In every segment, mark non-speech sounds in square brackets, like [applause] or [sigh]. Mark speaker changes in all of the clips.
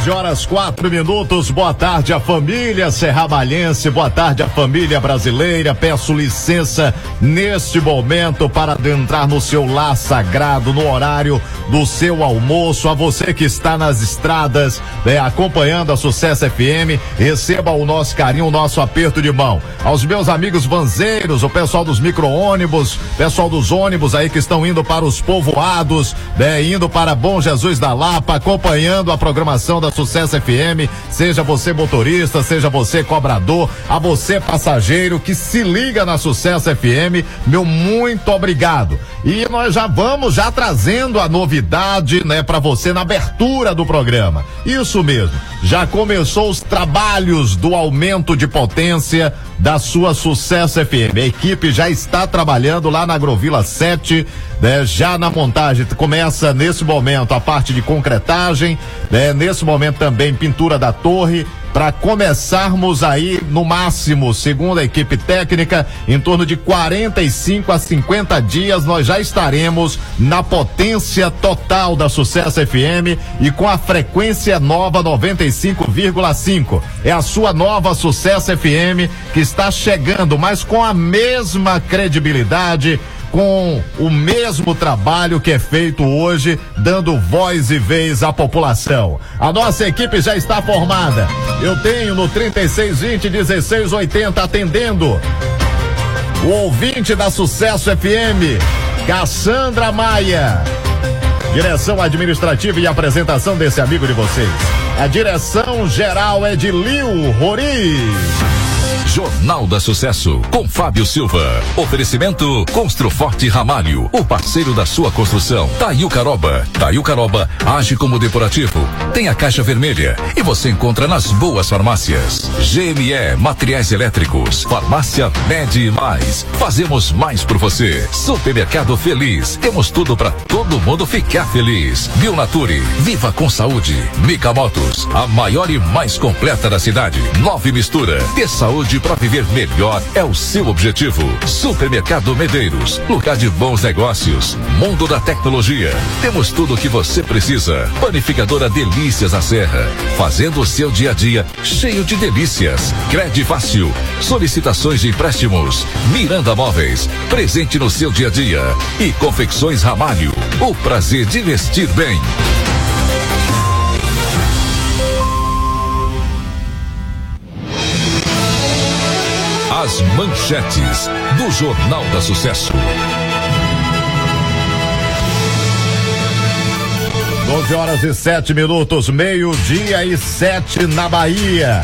Speaker 1: 12 horas, quatro minutos. Boa tarde, a família serramalhense. Boa tarde, a família brasileira. Peço licença neste momento para adentrar no seu lar sagrado, no horário do seu almoço. A você que está nas estradas, né, acompanhando a Sucesso FM, receba o nosso carinho, o nosso aperto de mão. Aos meus amigos vanzeiros, o pessoal dos micro-ônibus, pessoal dos ônibus aí que estão indo para os povoados, né, indo para Bom Jesus da Lapa, acompanhando a programação da Sucesso FM, seja você motorista, seja você cobrador, a você passageiro que se liga na Sucesso FM, meu muito obrigado. E nós já vamos já trazendo a novidade, né, para você na abertura do programa. Isso mesmo. Já começou os trabalhos do aumento de potência da sua Sucesso FM. A equipe já está trabalhando lá na Agrovila 7, né, já na montagem. Começa nesse momento a parte de concretagem, né, nesse momento também pintura da torre, para começarmos aí no máximo, segundo a equipe técnica, em torno de 45 a 50 dias nós já estaremos na potência total da Sucesso FM e com a frequência nova 95,5. É a sua nova Sucesso FM que está chegando, mas com a mesma credibilidade com o mesmo trabalho que é feito hoje, dando voz e vez à população. A nossa equipe já está formada. Eu tenho no 3620 1680 atendendo. O ouvinte da Sucesso FM, Cassandra Maia. Direção administrativa e apresentação desse amigo de vocês. A direção geral é de Lil Rori.
Speaker 2: Jornal da Sucesso, com Fábio Silva. Oferecimento Construforte Ramalho, o parceiro da sua construção. Taio Caroba. Taio Caroba age como depurativo. Tem a caixa vermelha e você encontra nas boas farmácias. GME Materiais Elétricos. Farmácia Med Mais. Fazemos mais por você. Supermercado Feliz. Temos tudo para todo mundo ficar feliz. Bionature. Viva com saúde. Mica Motos. A maior e mais completa da cidade. Nove Mistura. Ter saúde para viver melhor é o seu objetivo. Supermercado Medeiros, lugar de bons negócios, mundo da tecnologia. Temos tudo o que você precisa. Panificadora Delícias da Serra, fazendo o seu dia a dia cheio de delícias. Crede Fácil, solicitações de empréstimos. Miranda Móveis, presente no seu dia a dia. E Confecções Ramalho, o prazer de vestir bem. As manchetes do Jornal da Sucesso.
Speaker 1: 12 horas e 7 minutos, meio-dia e sete na Bahia.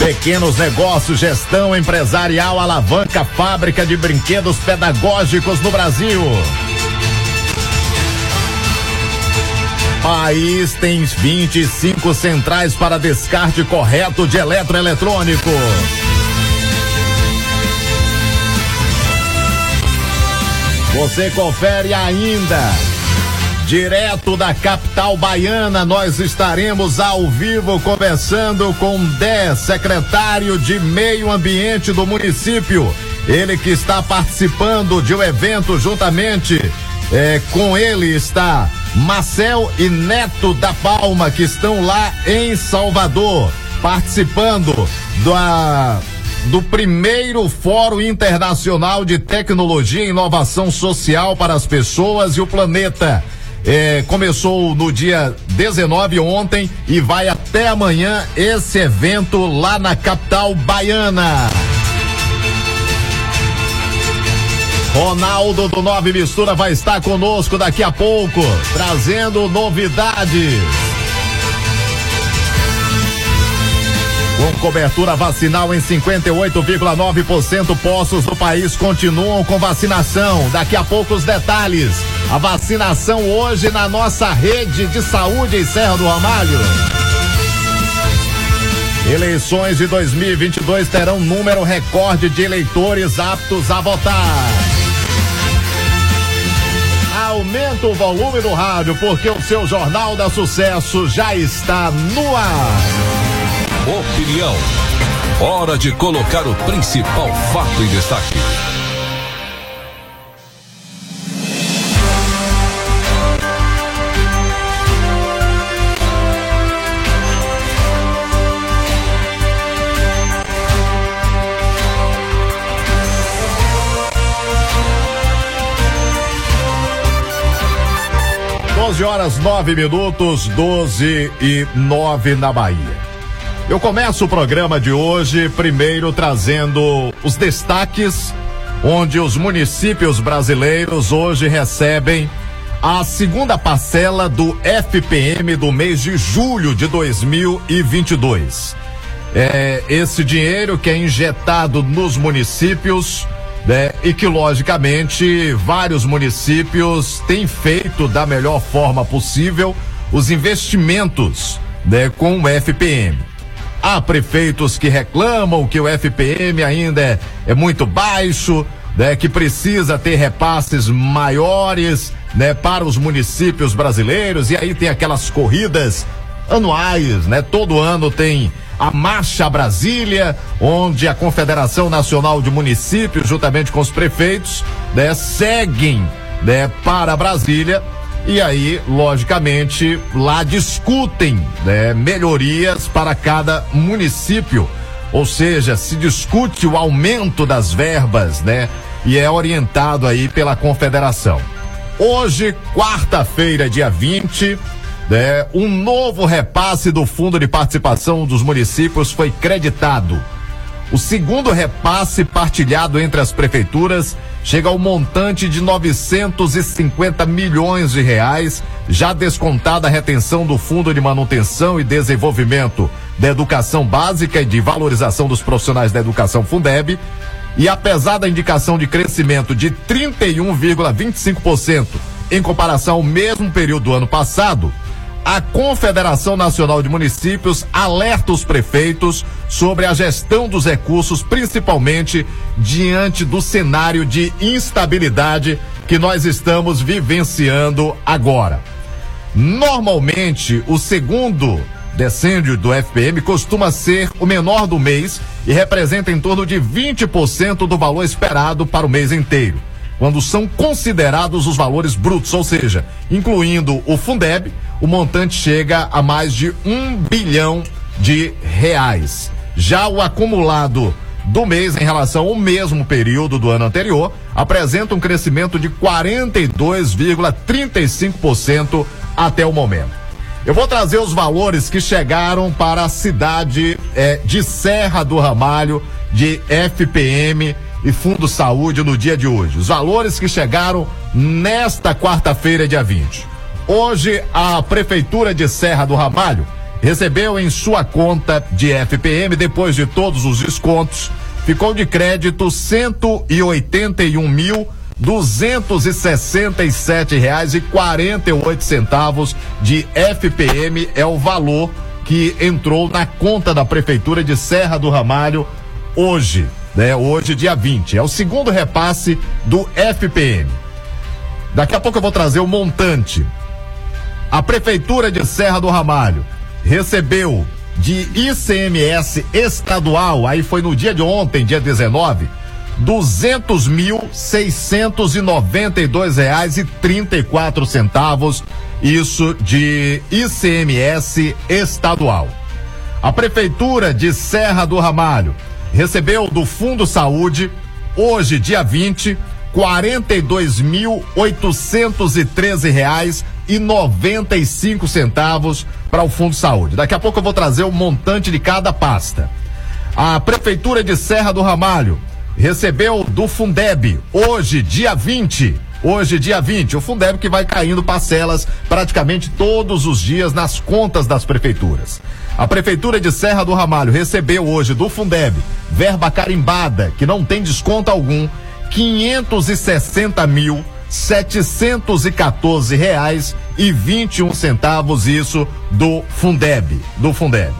Speaker 1: Pequenos negócios, gestão empresarial, alavanca fábrica de brinquedos pedagógicos no Brasil. País tem 25 centrais para descarte correto de eletroeletrônico. Você confere ainda. Direto da capital baiana, nós estaremos ao vivo conversando com Dé, secretário de Meio Ambiente do município. Ele que está participando de um evento juntamente é, com ele está Marcel e Neto da Palma, que estão lá em Salvador, participando da do primeiro Fórum Internacional de Tecnologia e Inovação Social para as Pessoas e o Planeta. É, começou no dia 19 ontem e vai até amanhã esse evento lá na capital baiana. Ronaldo do Nove Mistura vai estar conosco daqui a pouco, trazendo novidades. Com cobertura vacinal em 58,9%, postos do país continuam com vacinação. Daqui a pouco os detalhes. A vacinação hoje na nossa rede de saúde em Serra do Ramalho. Eleições de 2022 terão número recorde de eleitores aptos a votar. Aumenta o volume do rádio, porque o seu Jornal da Sucesso já está no ar.
Speaker 2: Opinião. Hora de colocar o principal fato em destaque.
Speaker 1: Doze horas nove minutos, 12 e nove na Bahia. Eu começo o programa de hoje primeiro trazendo os destaques onde os municípios brasileiros hoje recebem a segunda parcela do FPM do mês de julho de 2022. É esse dinheiro que é injetado nos municípios né, e que logicamente vários municípios têm feito da melhor forma possível os investimentos né, com o FPM. Há prefeitos que reclamam que o FPM ainda é, é muito baixo, né, que precisa ter repasses maiores, né, para os municípios brasileiros e aí tem aquelas corridas anuais, né? Todo ano tem a Marcha Brasília, onde a Confederação Nacional de Municípios, juntamente com os prefeitos, né, seguem, né, para Brasília e aí, logicamente, lá discutem né, melhorias para cada município. Ou seja, se discute o aumento das verbas, né? E é orientado aí pela confederação. Hoje, quarta-feira, dia 20, né, um novo repasse do Fundo de Participação dos Municípios foi creditado. O segundo repasse partilhado entre as prefeituras chega ao montante de 950 milhões de reais, já descontada a retenção do Fundo de Manutenção e Desenvolvimento da Educação Básica e de Valorização dos Profissionais da Educação Fundeb. E apesar da indicação de crescimento de 31,25% em comparação ao mesmo período do ano passado, a Confederação Nacional de Municípios alerta os prefeitos sobre a gestão dos recursos, principalmente diante do cenário de instabilidade que nós estamos vivenciando agora. Normalmente, o segundo decêndio do FPM costuma ser o menor do mês e representa em torno de 20% do valor esperado para o mês inteiro, quando são considerados os valores brutos, ou seja, incluindo o Fundeb, o montante chega a mais de um bilhão de reais. Já o acumulado do mês em relação ao mesmo período do ano anterior apresenta um crescimento de 42,35% até o momento. Eu vou trazer os valores que chegaram para a cidade eh, de Serra do Ramalho, de FPM e Fundo Saúde no dia de hoje. Os valores que chegaram nesta quarta-feira, dia 20. Hoje, a Prefeitura de Serra do Ramalho recebeu em sua conta de FPM, depois de todos os descontos, ficou de crédito cento e oitenta e um mil duzentos e sessenta e sete reais e quarenta e oito centavos de FPM é o valor que entrou na conta da Prefeitura de Serra do Ramalho hoje, né? Hoje, dia 20. É o segundo repasse do FPM. Daqui a pouco eu vou trazer o montante a Prefeitura de Serra do Ramalho recebeu de ICMS estadual, aí foi no dia de ontem, dia 19, duzentos mil seiscentos e reais e trinta e quatro centavos, isso de ICMS estadual. A Prefeitura de Serra do Ramalho recebeu do Fundo Saúde, hoje, dia 20, quarenta e dois mil oitocentos e treze reais e noventa e cinco centavos para o Fundo Saúde. Daqui a pouco eu vou trazer o montante de cada pasta. A Prefeitura de Serra do Ramalho recebeu do Fundeb, hoje, dia 20. Hoje, dia 20, o Fundeb que vai caindo parcelas praticamente todos os dias nas contas das prefeituras. A Prefeitura de Serra do Ramalho recebeu hoje do Fundeb verba carimbada, que não tem desconto algum, 560 mil 714 reais e 21 centavos, isso do Fundeb, do Fundeb.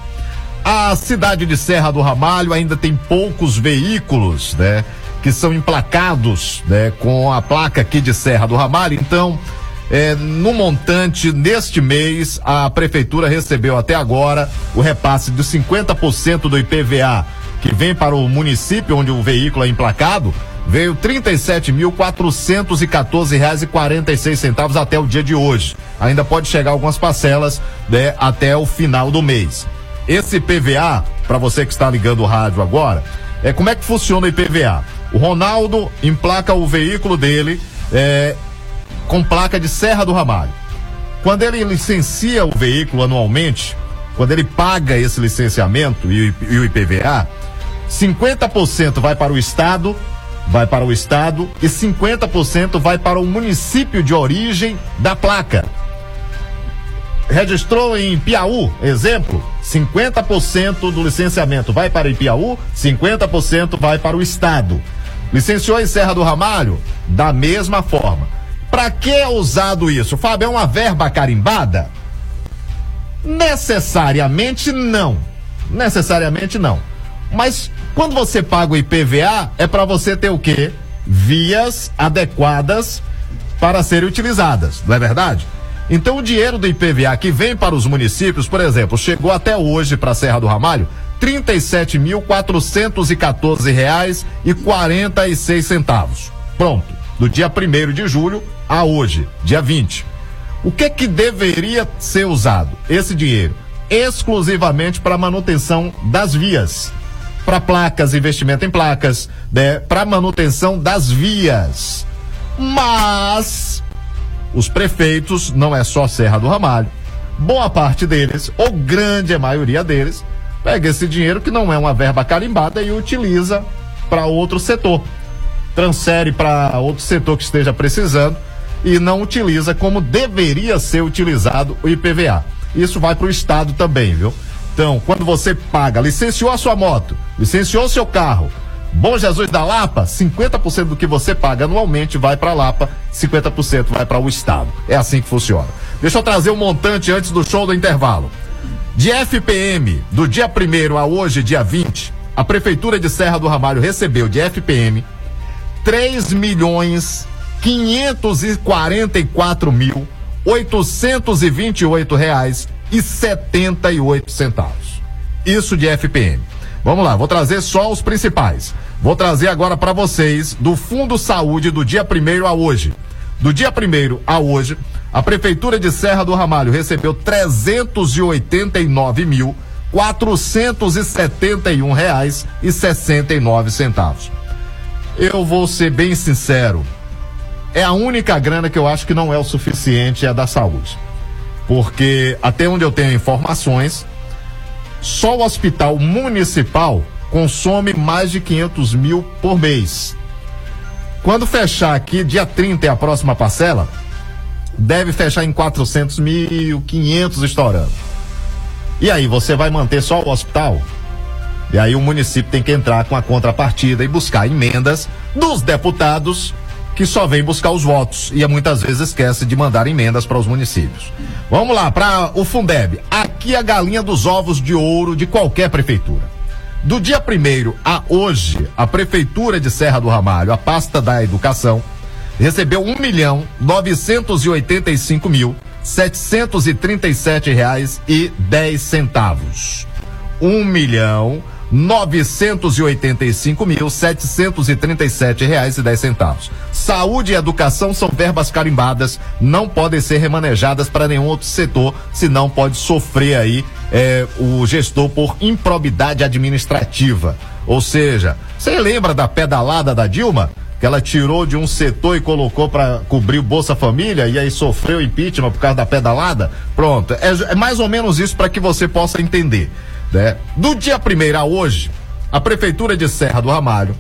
Speaker 1: A cidade de Serra do Ramalho ainda tem poucos veículos, né? Que são emplacados, né? Com a placa aqui de Serra do Ramalho, então, é, no montante, neste mês, a prefeitura recebeu até agora o repasse de 50% do IPVA que vem para o município onde o veículo é emplacado, veio seis centavos até o dia de hoje. Ainda pode chegar algumas parcelas né, até o final do mês. Esse IPVA, para você que está ligando o rádio agora, é como é que funciona o IPVA? O Ronaldo emplaca o veículo dele é, com placa de Serra do Ramalho. Quando ele licencia o veículo anualmente, quando ele paga esse licenciamento e o IPVA, 50% vai para o Estado vai para o estado e 50% vai para o município de origem da placa. Registrou em Piauí, exemplo, 50% do licenciamento vai para Piauí, 50% vai para o estado. Licenciou em Serra do Ramalho? Da mesma forma. Para que é usado isso? Fábio, é uma verba carimbada? Necessariamente não. Necessariamente não. Mas quando você paga o IPVA, é para você ter o quê? Vias adequadas para serem utilizadas, não é verdade? Então o dinheiro do IPVA que vem para os municípios, por exemplo, chegou até hoje para a Serra do Ramalho, seis centavos. Pronto, do dia primeiro de julho a hoje, dia 20. O que que deveria ser usado? Esse dinheiro exclusivamente para manutenção das vias para placas, investimento em placas, né, para manutenção das vias. Mas os prefeitos, não é só Serra do Ramalho, boa parte deles, ou grande maioria deles, pega esse dinheiro que não é uma verba carimbada e utiliza para outro setor. Transfere para outro setor que esteja precisando e não utiliza como deveria ser utilizado o IPVA. Isso vai para o Estado também, viu? Então, quando você paga, licenciou a sua moto, licenciou seu carro, Bom Jesus da Lapa, 50% do que você paga anualmente vai para Lapa, 50% vai para o Estado. É assim que funciona. Deixa eu trazer um montante antes do show do intervalo. De FPM, do dia 1 a hoje, dia 20, a Prefeitura de Serra do Ramalho recebeu de FPM 3 milhões 544 mil 828 reais e setenta e oito centavos. Isso de FPM. Vamos lá, vou trazer só os principais. Vou trazer agora para vocês do Fundo Saúde do dia primeiro a hoje. Do dia primeiro a hoje, a Prefeitura de Serra do Ramalho recebeu trezentos e oitenta e nove mil quatrocentos e setenta e um reais e sessenta e nove centavos. Eu vou ser bem sincero, é a única grana que eu acho que não é o suficiente é a da saúde porque até onde eu tenho informações, só o hospital municipal consome mais de 500 mil por mês. Quando fechar aqui, dia 30 é a próxima parcela, deve fechar em 400 mil, 500 estourando. E aí, você vai manter só o hospital? E aí o município tem que entrar com a contrapartida e buscar emendas dos deputados que só vem buscar os votos e muitas vezes esquece de mandar emendas para os municípios. Vamos lá, para o Fundeb. Aqui a galinha dos ovos de ouro de qualquer prefeitura. Do dia 1 a hoje, a Prefeitura de Serra do Ramalho, a pasta da educação, recebeu um milhão novecentos e oitenta e cinco mil setecentos e trinta e sete reais e dez centavos. Um milhão novecentos e oitenta e cinco mil setecentos e trinta e sete reais e dez centavos. Saúde e educação são verbas carimbadas, não podem ser remanejadas para nenhum outro setor, senão pode sofrer aí é, o gestor por improbidade administrativa. Ou seja, você lembra da pedalada da Dilma? que ela tirou de um setor e colocou para cobrir o Bolsa Família e aí sofreu impeachment por causa da pedalada? Pronto, é, é mais ou menos isso para que você possa entender. Né? Do dia 1 a hoje, a Prefeitura de Serra do Ramalho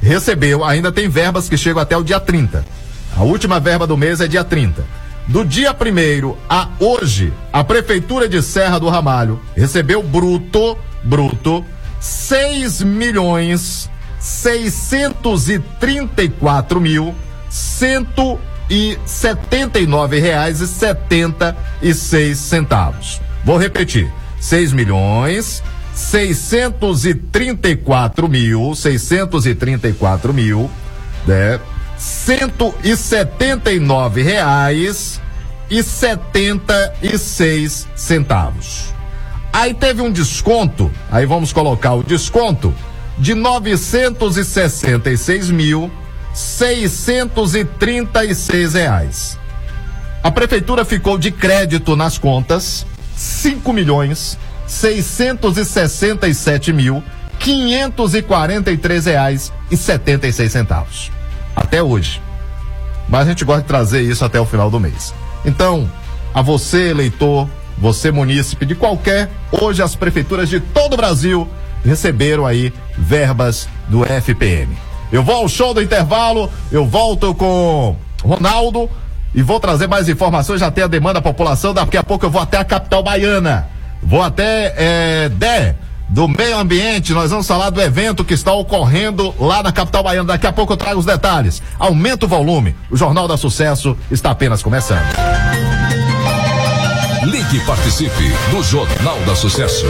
Speaker 1: recebeu, ainda tem verbas que chegam até o dia 30. A última verba do mês é dia 30. Do dia 1 a hoje, a Prefeitura de Serra do Ramalho recebeu bruto, bruto, 6 milhões 634 mil 179 reais e 76 centavos. Vou repetir: 6 milhões 634 mil 634 mil né? 179 reais e 76 centavos. Aí teve um desconto, aí vamos colocar o desconto de 966 mil 636 reais. A prefeitura ficou de crédito nas contas 5 milhões 667 mil 543 reais e 76 centavos. Até hoje. Mas a gente gosta de trazer isso até o final do mês. Então, a você, eleitor, você, munícipe de qualquer, hoje as prefeituras de todo o Brasil receberam aí verbas do FPM. Eu vou ao show do intervalo, eu volto com Ronaldo e vou trazer mais informações, já tem a demanda da população, daqui a pouco eu vou até a capital baiana. Vou até é, Dé, do meio ambiente, nós vamos falar do evento que está ocorrendo lá na capital baiana. Daqui a pouco eu trago os detalhes. Aumenta o volume. O Jornal da Sucesso está apenas começando.
Speaker 2: Ligue e participe do Jornal da Sucesso.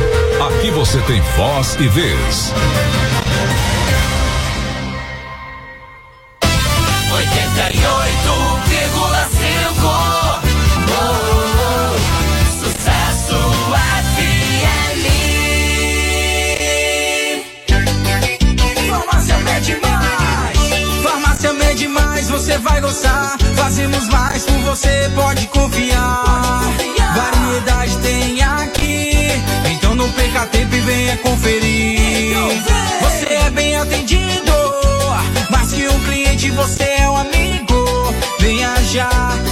Speaker 2: Aqui você tem voz e vez.
Speaker 3: 88,5
Speaker 4: Fazemos mais por você, pode confiar. Variedade tem aqui. Então não perca tempo e venha conferir. Você é bem atendido. Mais que um cliente, você é um amigo. Venha já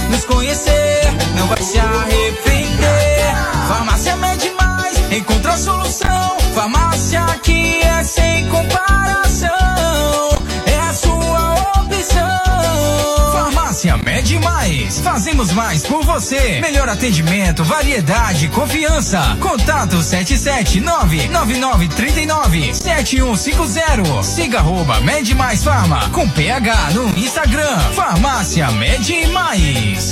Speaker 4: nos conhecer. Não vai se arrepender. Farmácia Mais, encontra a solução. Farmácia aqui é sem comparação. Farmácia Mede Mais. Fazemos mais por você. Melhor atendimento, variedade, confiança. Contato 779-9939-7150. Siga arroba Mede Mais Farma com PH no Instagram. Farmácia Mede Mais.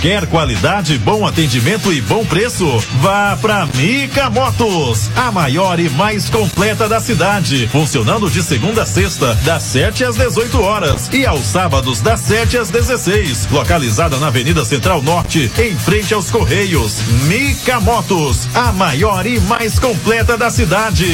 Speaker 5: Quer qualidade, bom atendimento e bom preço? Vá pra Mica Motos, a maior e mais completa da cidade, funcionando de segunda a sexta, das 7 às 18 horas e aos sábados das 7 às 16, localizada na Avenida Central Norte, em frente aos Correios. Mica Motos, a maior e mais completa da cidade.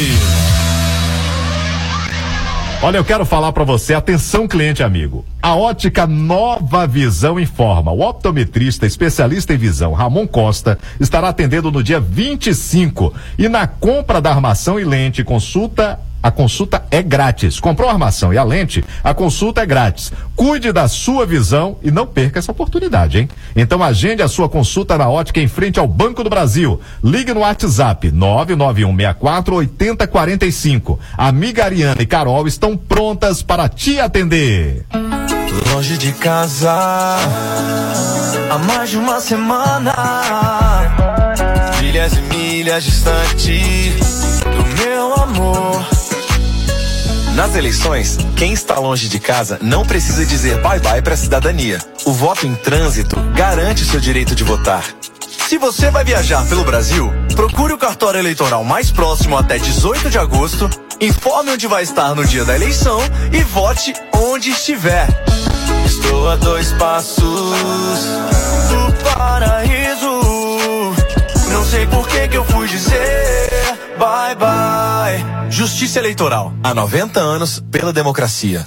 Speaker 1: Olha, eu quero falar para você, atenção cliente amigo. A ótica Nova Visão informa. O optometrista especialista em visão, Ramon Costa, estará atendendo no dia 25 e na compra da armação e lente consulta a consulta é grátis. Comprou a armação e a lente, a consulta é grátis. Cuide da sua visão e não perca essa oportunidade, hein? Então agende a sua consulta na ótica em frente ao Banco do Brasil. Ligue no WhatsApp 99164 8045. Amiga Ariana e Carol estão prontas para te atender.
Speaker 3: Longe de casa há mais de uma semana. Milhas e milhas distante do meu amor.
Speaker 6: Nas eleições, quem está longe de casa não precisa dizer bye-bye para a cidadania. O voto em trânsito garante seu direito de votar. Se você vai viajar pelo Brasil, procure o cartório eleitoral mais próximo até 18 de agosto, informe onde vai estar no dia da eleição e vote onde estiver.
Speaker 3: Estou a dois passos do paraíso. Não sei por que que eu fui dizer bye bye.
Speaker 6: Justiça Eleitoral. Há 90 anos pela democracia.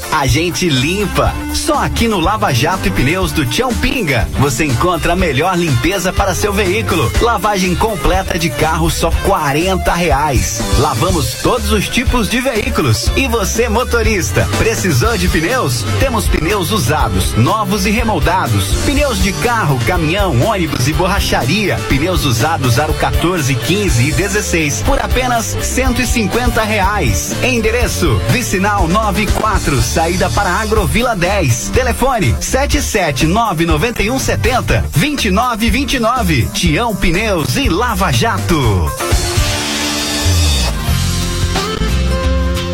Speaker 7: A gente limpa. Só aqui no Lava Jato e Pneus do Tião Pinga você encontra a melhor limpeza para seu veículo. Lavagem completa de carro só 40 reais. Lavamos todos os tipos de veículos. E você, motorista, precisou de pneus? Temos pneus usados, novos e remoldados. Pneus de carro, caminhão, ônibus e borracharia. Pneus usados aro 14, 15 e 16 por apenas 150 reais. Endereço: Vicinal 94, saída para Agrovila 10. Telefone 7799170 2929. Tião Pneus e Lava Jato.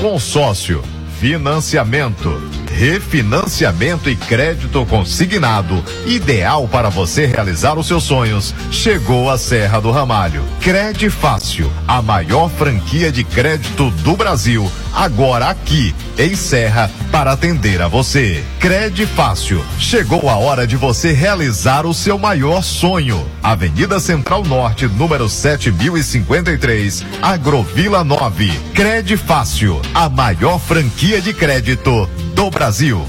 Speaker 1: Consórcio, financiamento, refinanciamento e crédito consignado, ideal para você realizar os seus sonhos. Chegou a Serra do Ramalho. Crede Fácil, a maior franquia de crédito do Brasil, agora aqui em Serra para atender a você. Crede Fácil. Chegou a hora de você realizar o seu maior sonho. Avenida Central Norte, número 7053, Agrovila 9. Crede Fácil, a maior franquia de crédito do Brasil.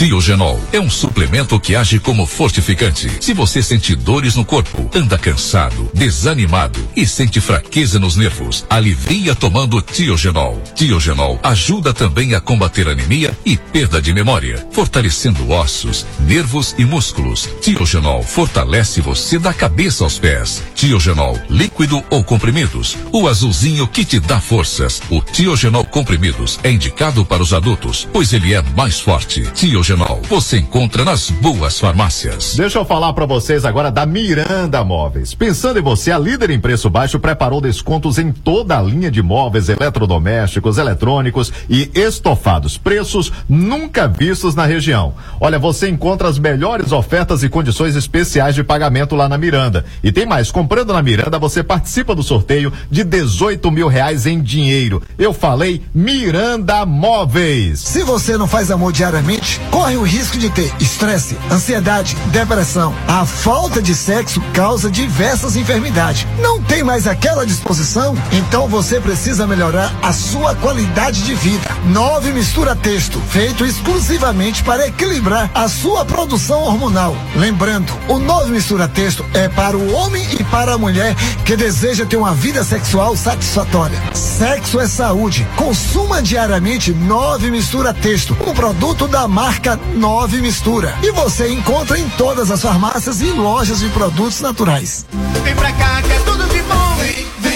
Speaker 2: Tiogenol é um suplemento que age como fortificante. Se você sente dores no corpo, anda cansado, desanimado e sente fraqueza nos nervos, alivia tomando Tiogenol. Tiogenol ajuda também a combater anemia e perda de memória, fortalecendo ossos, nervos e músculos. Tiogenol fortalece você da cabeça aos pés. Tiogenol, líquido ou comprimidos, o azulzinho que te dá forças. O Tiogenol comprimidos é indicado para os adultos, pois ele é mais forte. Tiogenol você encontra nas boas farmácias.
Speaker 1: Deixa eu falar para vocês agora da Miranda Móveis. Pensando em você, a líder em preço baixo preparou descontos em toda a linha de móveis eletrodomésticos, eletrônicos e estofados. Preços nunca vistos na região. Olha, você encontra as melhores ofertas e condições especiais de pagamento lá na Miranda. E tem mais, comprando na Miranda, você participa do sorteio de 18 mil reais em dinheiro. Eu falei Miranda Móveis.
Speaker 8: Se você não faz amor diariamente, corre o risco de ter estresse, ansiedade, depressão. A falta de sexo causa diversas enfermidades. Não tem mais aquela disposição? Então você precisa melhorar a sua qualidade de vida. Nove Mistura Texto, feito exclusivamente para equilibrar a sua produção hormonal. Lembrando, o Nove Mistura Texto é para o homem e para a mulher que deseja ter uma vida sexual satisfatória. Sexo é saúde. Consuma diariamente Nove Mistura Texto, um produto da marca Nove Mistura. E você encontra em todas as farmácias e lojas de produtos naturais.
Speaker 9: Vem pra cá que é tudo de bom. Vem, vem,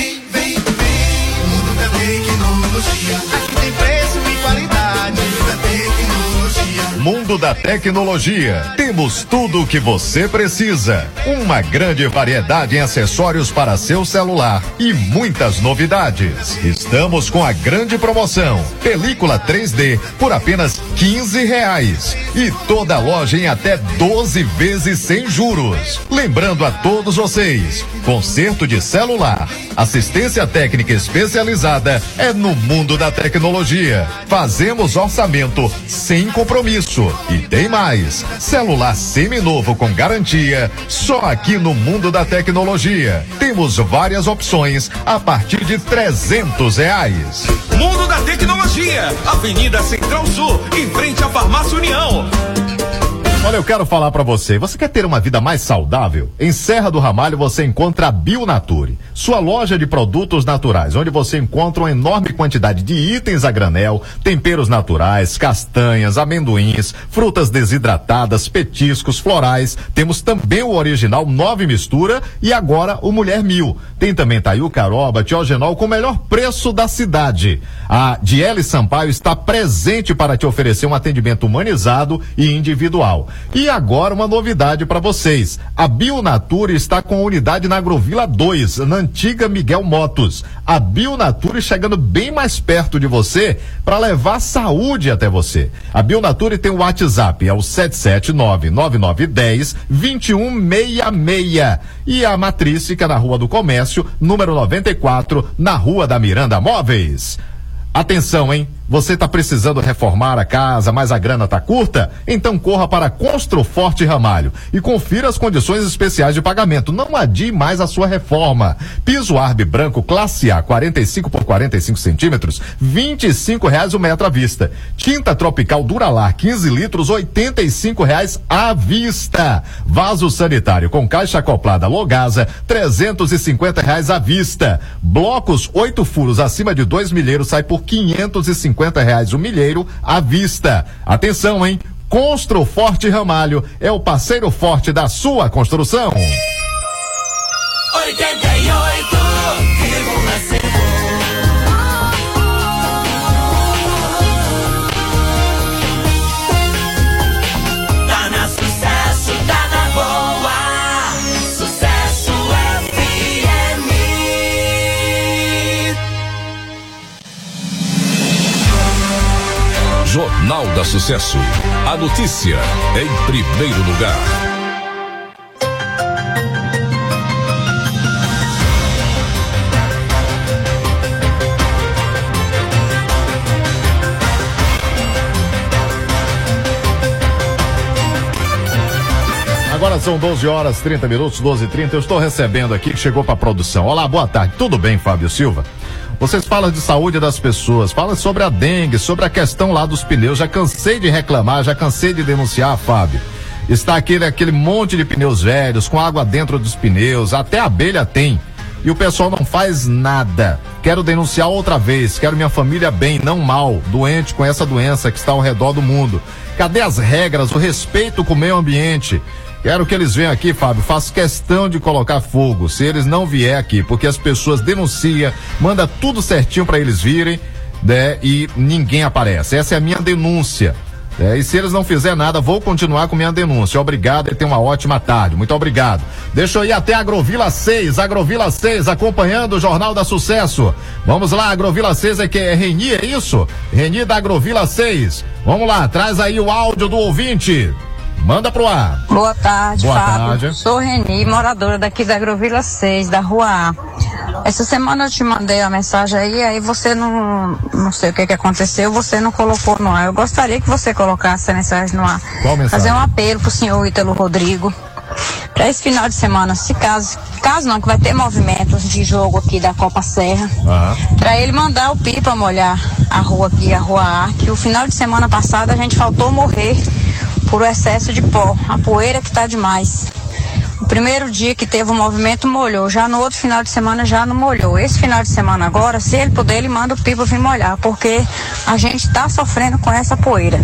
Speaker 9: Mundo da Tecnologia.
Speaker 1: Temos tudo o que você precisa. Uma grande variedade em acessórios para seu celular e muitas novidades. Estamos com a grande promoção: película 3D por apenas 15 reais e toda loja em até 12 vezes sem juros. Lembrando a todos vocês, conserto de celular, assistência técnica especializada é no mundo da tecnologia. Fazemos orçamento sem compromisso e tem mais, celular seminovo com garantia, só aqui no mundo da tecnologia. Temos várias opções a partir de 300 reais.
Speaker 10: Mundo da Tecnologia, Avenida Central Sul, em frente à Farmácia União.
Speaker 1: Olha, eu quero falar pra você. Você quer ter uma vida mais saudável? Em Serra do Ramalho você encontra a Bionature, sua loja de produtos naturais, onde você encontra uma enorme quantidade de itens a granel, temperos naturais, castanhas, amendoins, frutas desidratadas, petiscos, florais. Temos também o original Nove Mistura e agora o Mulher Mil. Tem também Taiu Caroba, Tiogenol com o melhor preço da cidade. A Diele Sampaio está presente para te oferecer um atendimento humanizado e individual. E agora uma novidade para vocês. A Bionature está com a unidade na Agrovila 2, na antiga Miguel Motos. A Bionature chegando bem mais perto de você para levar saúde até você. A Bionature tem o WhatsApp, é o 7799910 2166. E a matriz fica na Rua do Comércio, número 94, na Rua da Miranda Móveis. Atenção, hein? Você está precisando reformar a casa, mas a grana tá curta? Então corra para Construforte Ramalho e confira as condições especiais de pagamento. Não adie mais a sua reforma. Piso Arbe branco classe A, 45 por 45 centímetros, 25 reais o metro à vista. Tinta tropical Duralar, 15 litros, 85 reais à vista. Vaso sanitário com caixa acoplada Logasa, 350 reais à vista. Blocos 8 furos acima de 2 milheiros sai por 550 reais o milheiro à vista. Atenção, hein? Constru Forte Ramalho é o parceiro forte da sua construção.
Speaker 9: 88,5
Speaker 2: Jornal da Sucesso. A notícia em primeiro lugar.
Speaker 1: Agora são 12 horas 30 minutos, 12 e 30 Eu estou recebendo aqui que chegou para produção. Olá, boa tarde. Tudo bem, Fábio Silva? Vocês falam de saúde das pessoas, falam sobre a dengue, sobre a questão lá dos pneus. Já cansei de reclamar, já cansei de denunciar, Fábio. Está aquele, aquele monte de pneus velhos, com água dentro dos pneus, até abelha tem. E o pessoal não faz nada. Quero denunciar outra vez, quero minha família bem, não mal, doente com essa doença que está ao redor do mundo. Cadê as regras, o respeito com o meio ambiente? Quero que eles venham aqui, Fábio. Faço questão de colocar fogo se eles não vier aqui, porque as pessoas denunciam, manda tudo certinho para eles virem, né? E ninguém aparece. Essa é a minha denúncia. né? e se eles não fizerem nada, vou continuar com minha denúncia. Obrigado e tenha uma ótima tarde. Muito obrigado. Deixa eu ir até Agrovila 6, Agrovila 6, acompanhando o Jornal da Sucesso. Vamos lá, Agrovila 6 é que é Reni, é isso? Reni da Agrovila 6. Vamos lá, traz aí o áudio do ouvinte. Manda pro ar.
Speaker 10: Boa tarde,
Speaker 1: Boa
Speaker 10: Fábio.
Speaker 1: tarde.
Speaker 10: Sou Reni, moradora daqui da Agrovila 6, da Rua A. Essa semana eu te mandei uma mensagem aí, aí você não, não sei o que que aconteceu, você não colocou no ar. Eu gostaria que você colocasse essa mensagem no ar.
Speaker 1: Qual mensagem?
Speaker 10: Fazer um apelo pro senhor Ítalo Rodrigo. Para esse final de semana, se caso, caso não, que vai ter movimentos de jogo aqui da Copa Serra, para ele mandar o pipa molhar a rua aqui, a rua A, que o final de semana passado a gente faltou morrer por excesso de pó, a poeira que tá demais. O primeiro dia que teve o movimento molhou, já no outro final de semana já não molhou. Esse final de semana agora, se ele puder, ele manda o pipa vir molhar, porque a gente tá sofrendo com essa poeira.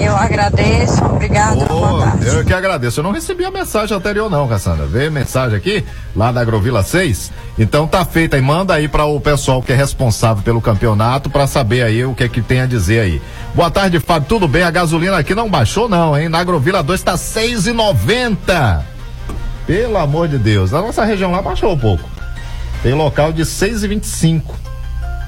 Speaker 10: Eu agradeço, obrigado, tarde.
Speaker 1: Eu que agradeço. Eu não recebi a mensagem anterior, não, Cassandra. Veio mensagem aqui, lá da Agrovila 6. Então tá feita e manda aí para o pessoal que é responsável pelo campeonato para saber aí o que é que tem a dizer aí. Boa tarde, Fábio. Tudo bem? A gasolina aqui não baixou, não, hein? Na Agrovila 2 tá seis e noventa. Pelo amor de Deus. Na nossa região lá baixou um pouco. Tem local de seis e vinte e cinco.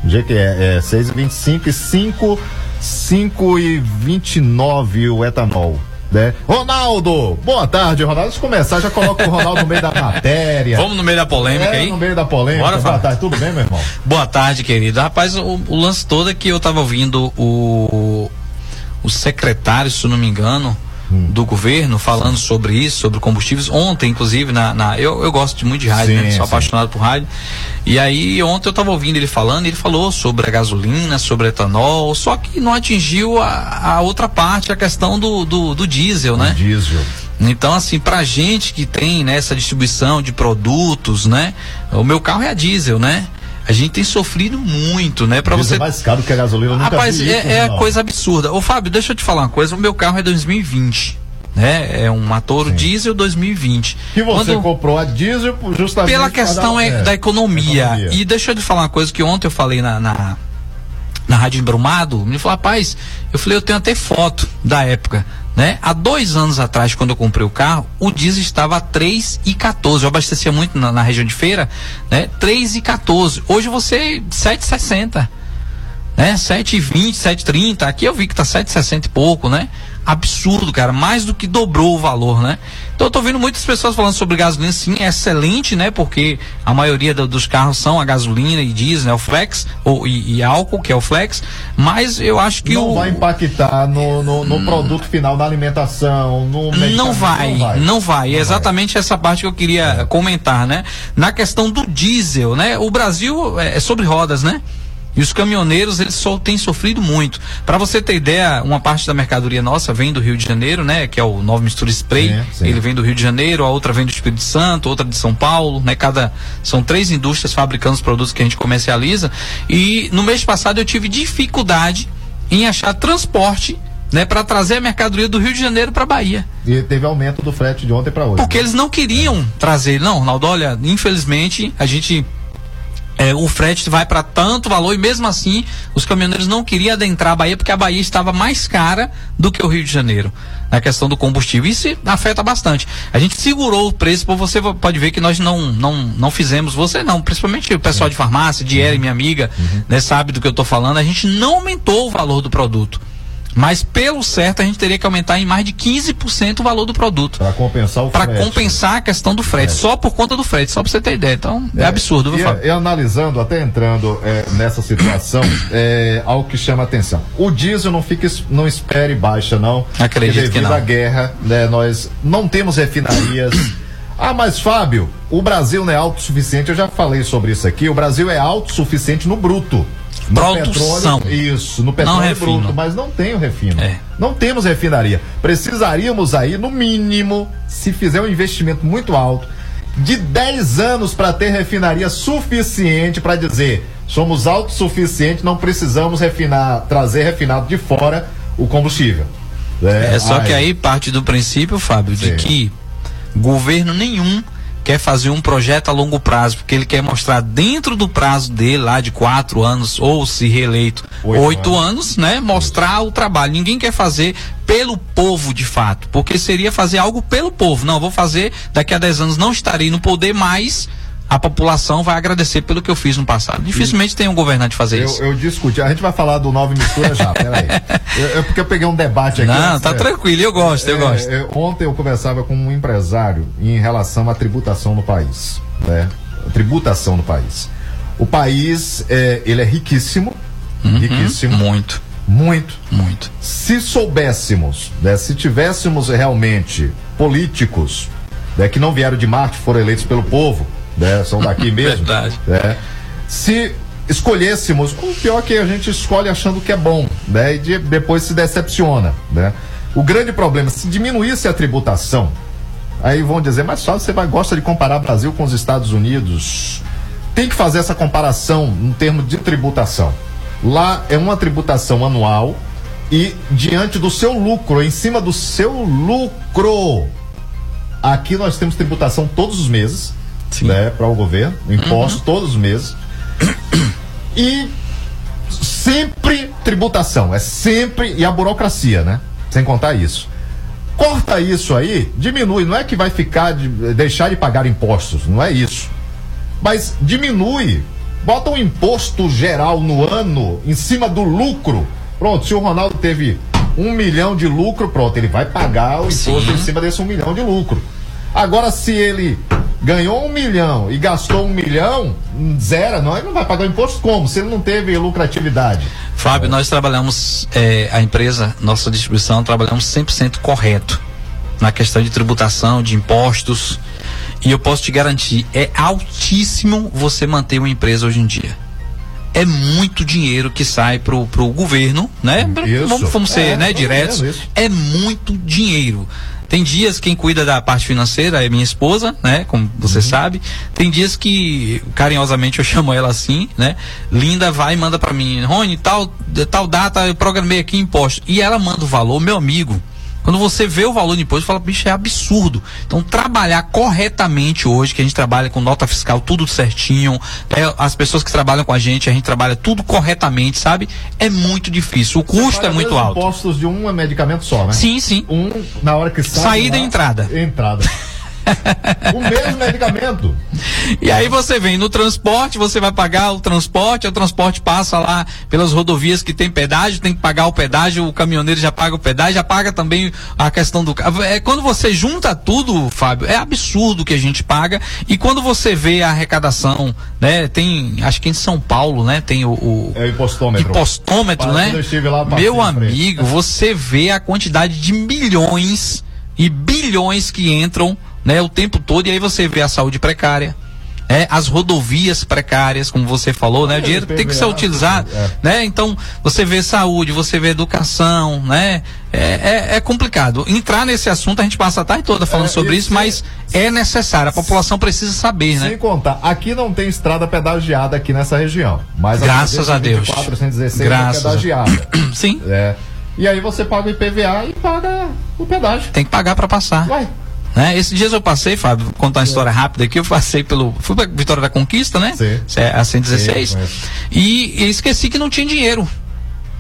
Speaker 1: O dia que é, é 6 e 25 e 5, 5 e 29 o etanol. Né? Ronaldo! Boa tarde, Ronaldo. Deixa eu começar, já coloca o Ronaldo no meio da matéria.
Speaker 11: Vamos no meio da polêmica
Speaker 1: É,
Speaker 11: aí?
Speaker 1: No meio da polêmica.
Speaker 11: Bora,
Speaker 1: Boa tarde, tudo bem, meu irmão?
Speaker 11: Boa tarde, querido. Rapaz, o, o lance todo é que eu tava ouvindo o, o secretário, se não me engano, do governo falando sobre isso, sobre combustíveis. Ontem, inclusive, na, na- eu, eu gosto de muito de rádio,
Speaker 1: Sim,
Speaker 11: né? Sou
Speaker 1: sim.
Speaker 11: apaixonado por rádio. E aí, ontem eu estava ouvindo ele falando, ele falou sobre a gasolina, sobre etanol, só que não atingiu a, a outra parte, a questão do, do, do diesel, né?
Speaker 1: Diesel.
Speaker 11: Então, assim, pra gente que tem né, essa distribuição de produtos, né? O meu carro é a diesel, né? A gente tem sofrido muito, né?
Speaker 1: Diesel
Speaker 11: você
Speaker 1: é mais caro que a gasolina. nunca
Speaker 11: Rapaz,
Speaker 1: vi
Speaker 11: é, é coisa absurda. Ô Fábio, deixa eu te falar uma coisa. O meu carro é 2020. Né? É um Toro diesel 2020.
Speaker 1: Que você
Speaker 11: Quando-
Speaker 1: comprou a diesel justamente
Speaker 11: pela
Speaker 1: para
Speaker 11: questão
Speaker 1: dar-
Speaker 11: é, da economia.
Speaker 1: economia.
Speaker 11: E deixa eu te falar uma coisa que ontem eu falei na, na, na Rádio Embrumado. Me falou, rapaz, eu falei, eu tenho até foto da época. Né? Há dois anos atrás, quando eu comprei o carro, o diesel estava a 3,14. Eu abastecia muito na, na região de feira, né? 3,14. Hoje você 7,60 né? 7,20, 7,30. Aqui eu vi que tá 7,60 e pouco, né? Absurdo, cara. Mais do que dobrou o valor, né? Então eu tô vendo muitas pessoas falando sobre gasolina, sim, é excelente, né? Porque a maioria do- dos carros são a gasolina e diesel, né? O flex, ou, e, e álcool, que é o flex. Mas eu acho que
Speaker 1: não
Speaker 11: o.
Speaker 1: vai impactar no, no, no produto final, na alimentação, no medicamento,
Speaker 11: Não vai, não vai, É exatamente essa parte que eu queria comentar, né? Na questão do diesel, né? O Brasil é é sobre rodas, né? E os caminhoneiros, eles só têm sofrido muito. Para você ter ideia, uma parte da mercadoria nossa vem do Rio de Janeiro, né? Que é o Nova Mistura Spray.
Speaker 1: Sim.
Speaker 11: Ele vem do Rio de Janeiro, a outra vem do Espírito Santo, outra de São Paulo, né? Cada são três indústrias fabricando os produtos que a gente comercializa. E no mês passado eu tive dificuldade em achar transporte, né, para trazer a mercadoria do Rio de Janeiro para Bahia.
Speaker 1: E teve aumento do frete de ontem para hoje.
Speaker 11: Porque eles não queriam trazer. Não, Ronaldo, olha, infelizmente, a gente. É, o frete vai para tanto valor e mesmo assim os caminhoneiros não queriam adentrar a Bahia porque a Bahia estava mais cara do que o Rio de Janeiro na questão do combustível. Isso afeta bastante. A gente segurou o preço, você pode ver que nós não não, não fizemos, você não, principalmente o pessoal de farmácia, de Eri, minha amiga, né, sabe do que eu estou falando, a gente não aumentou o valor do produto. Mas pelo certo a gente teria que aumentar em mais de 15% o valor do produto.
Speaker 1: Para compensar o
Speaker 11: Para
Speaker 1: frete.
Speaker 11: compensar a questão do frete, só por conta do frete, só para você ter ideia. Então, é, absurdo, viu,
Speaker 1: e,
Speaker 11: Fábio?
Speaker 1: e analisando, até entrando é, nessa situação, [coughs] é, algo que chama atenção. O diesel não fica, não espere baixa, não.
Speaker 11: Acredito
Speaker 1: Porque
Speaker 11: que
Speaker 1: devido
Speaker 11: não.
Speaker 1: à guerra, né, nós não temos refinarias. [coughs] Ah, mas Fábio, o Brasil não é autossuficiente. Eu já falei sobre isso aqui. O Brasil é autossuficiente no bruto. No
Speaker 11: Produção.
Speaker 1: petróleo, isso, no petróleo
Speaker 11: refino.
Speaker 1: bruto, mas não tem o refino.
Speaker 11: É.
Speaker 1: Não temos refinaria. Precisaríamos aí, no mínimo, se fizer um investimento muito alto, de 10 anos para ter refinaria suficiente para dizer somos autossuficientes, não precisamos refinar, trazer refinado de fora o combustível.
Speaker 11: É só que aí parte do princípio, Fábio, de
Speaker 1: Sim.
Speaker 11: que governo nenhum quer fazer um projeto a longo prazo, porque ele quer mostrar dentro do prazo dele, lá de quatro anos, ou se reeleito,
Speaker 1: Oito
Speaker 11: oito, anos. né? Mostrar o trabalho. Ninguém quer fazer pelo povo de fato, porque seria fazer algo pelo povo. Não, vou fazer, daqui a 10 anos não estarei no poder mais. A população vai agradecer pelo que eu fiz no passado. Dificilmente tem um governante fazer isso.
Speaker 1: Eu, eu discuti, a gente vai falar do Nove Mistura já, [laughs] peraí. É é porque eu peguei um debate aqui.
Speaker 11: Não, tá
Speaker 1: né?
Speaker 11: tranquilo, eu gosto, eu
Speaker 1: É,
Speaker 11: gosto.
Speaker 1: é, ontem eu conversava com um empresário em relação à tributação no país, né? A tributação no país. O país, é, ele é riquíssimo, riquíssimo.
Speaker 11: Uhum. Muito,
Speaker 1: Muito.
Speaker 11: muito.
Speaker 1: Se soubéssemos, né, se tivéssemos realmente políticos né, que não vieram de Marte, foram eleitos pelo povo, né, são daqui [laughs] mesmo.
Speaker 11: Verdade.
Speaker 1: né, se escolhêssemos, o pior é que a gente escolhe achando que é bom, né, e de- depois se decepciona, né. O grande problema, se diminuísse a tributação, aí vão dizer, mas só você vai, gosta de comparar Brasil com os Estados Unidos. Tem que fazer essa comparação em termos de tributação. Lá é uma tributação anual e diante do seu lucro, em cima do seu lucro. Aqui nós temos tributação todos os meses, né, para o governo, impostos todos os meses. E sempre tributação, é sempre e a burocracia, né? Sem contar isso. Corta isso aí, diminui, não é que vai ficar de, deixar de pagar impostos, não é isso. Mas diminui, bota um imposto geral no ano em cima do lucro. Pronto, se o Ronaldo teve um milhão de lucro, pronto, ele vai pagar o imposto
Speaker 11: Sim.
Speaker 1: em cima desse um milhão de lucro. Agora, se ele ganhou um milhão e gastou um milhão, zero, não, ele não vai pagar imposto como? Se ele não teve lucratividade.
Speaker 11: Fábio, nós trabalhamos, eh, a empresa, nossa distribuição, trabalhamos 100% correto na questão de tributação, de impostos. E eu posso te garantir, é altíssimo você manter uma empresa hoje em dia. É muito dinheiro que sai pro, pro governo, né?
Speaker 1: Isso.
Speaker 11: Vamos, vamos ser,
Speaker 1: É,
Speaker 11: né,
Speaker 1: vamos
Speaker 11: diretos. É muito dinheiro. Tem dias quem cuida da parte financeira é minha esposa, né? Como você
Speaker 1: Uhum.
Speaker 11: sabe. Tem dias que, carinhosamente, eu [laughs] chamo ela assim, né? Linda vai e manda pra mim, Rony, tal, tal data eu programei aqui imposto. E ela manda o valor, meu amigo. Quando você vê o valor do imposto, fala, bicho, é absurdo. Então, trabalhar corretamente hoje, que a gente trabalha com nota fiscal, tudo certinho, né? as pessoas que trabalham com a gente, a gente trabalha tudo corretamente, sabe? É muito difícil. O custo é muito alto.
Speaker 1: impostos de um medicamento só, né?
Speaker 11: Sim, sim.
Speaker 1: Um na hora que sai.
Speaker 11: Saída e entrada.
Speaker 1: Entrada. [laughs] o mesmo medicamento.
Speaker 11: E aí você vem no transporte, você vai pagar o transporte, o transporte passa lá pelas rodovias que tem pedágio, tem que pagar o pedágio, o caminhoneiro já paga o pedágio, já paga também a questão do carro. É, quando você junta tudo, Fábio, é absurdo que a gente paga. E quando você vê a arrecadação, né? Tem, acho que em São Paulo, né? Tem o, o
Speaker 1: É o impostômetro.
Speaker 11: impostômetro,
Speaker 1: Quando
Speaker 11: né?
Speaker 1: eu estive lá,
Speaker 11: Meu amigo, você vê a quantidade de milhões e bilhões que entram, né, o tempo todo, e aí você vê a saúde precária. É, as rodovias precárias, como você falou, né? O dinheiro tem que ser utilizado,
Speaker 1: é.
Speaker 11: né? Então, você vê saúde, você vê educação, né? É, é, é complicado. Entrar nesse assunto, a gente passa a tarde toda falando
Speaker 1: É,
Speaker 11: sobre isso, mas é necessário, a população precisa saber, né?
Speaker 1: Sem contar, aqui não tem estrada pedagiada aqui nessa região. Mas
Speaker 11: Graças a Deus.
Speaker 1: 416
Speaker 11: Graças
Speaker 1: é
Speaker 11: a-
Speaker 1: pedagiada.
Speaker 11: Sim.
Speaker 1: E aí você paga o IPVA e paga o pedágio.
Speaker 11: Tem que pagar para passar.
Speaker 1: Uai.
Speaker 11: Né? Esses dias eu passei, Fábio, vou contar uma história rápida aqui, eu passei pelo. Fui pra Vitória da Conquista, né?
Speaker 1: Sim.
Speaker 11: É a 116.
Speaker 1: Sim, conheço.
Speaker 11: e, esqueci que não tinha dinheiro.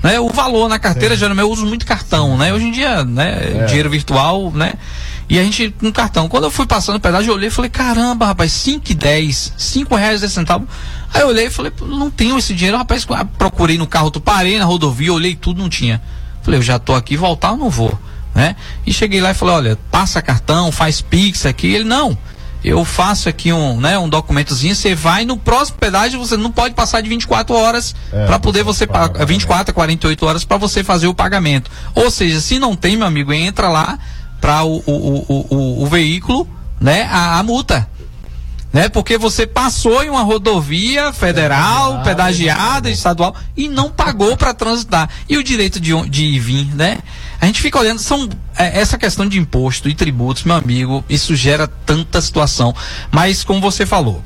Speaker 11: Né? O valor na carteira, geralmente eu uso muito cartão, né? Hoje em dia, né?
Speaker 1: É.
Speaker 11: Dinheiro virtual, né? E a gente com cartão. Quando eu fui passando o pedágio, eu olhei e falei, caramba, rapaz, 5 e 10, 5 reais e 10 centavos. Aí eu olhei e falei, "Pô, não tenho esse dinheiro, rapaz. Procurei no carro, tu parei na rodovia, olhei tudo, não tinha. Falei, eu já tô aqui, voltar eu não vou, né? E cheguei lá e falei, olha, passa cartão, faz pix aqui. Ele, não, eu faço aqui um, né, um documentozinho, você vai no próximo pedágio, você não pode passar de 24 horas
Speaker 1: É,
Speaker 11: para poder você pagar, 24 a 48 horas para você fazer o pagamento. Ou seja, se não tem, meu amigo, entra lá para o, o, o, o, o veículo, né, a, a multa né? Porque você passou em uma rodovia federal, pedagiada, estadual e não pagou para transitar. E o direito de, de ir e vir, né? A gente fica olhando, são é, essa questão de imposto e tributos, meu amigo, isso gera tanta situação. Mas como você falou,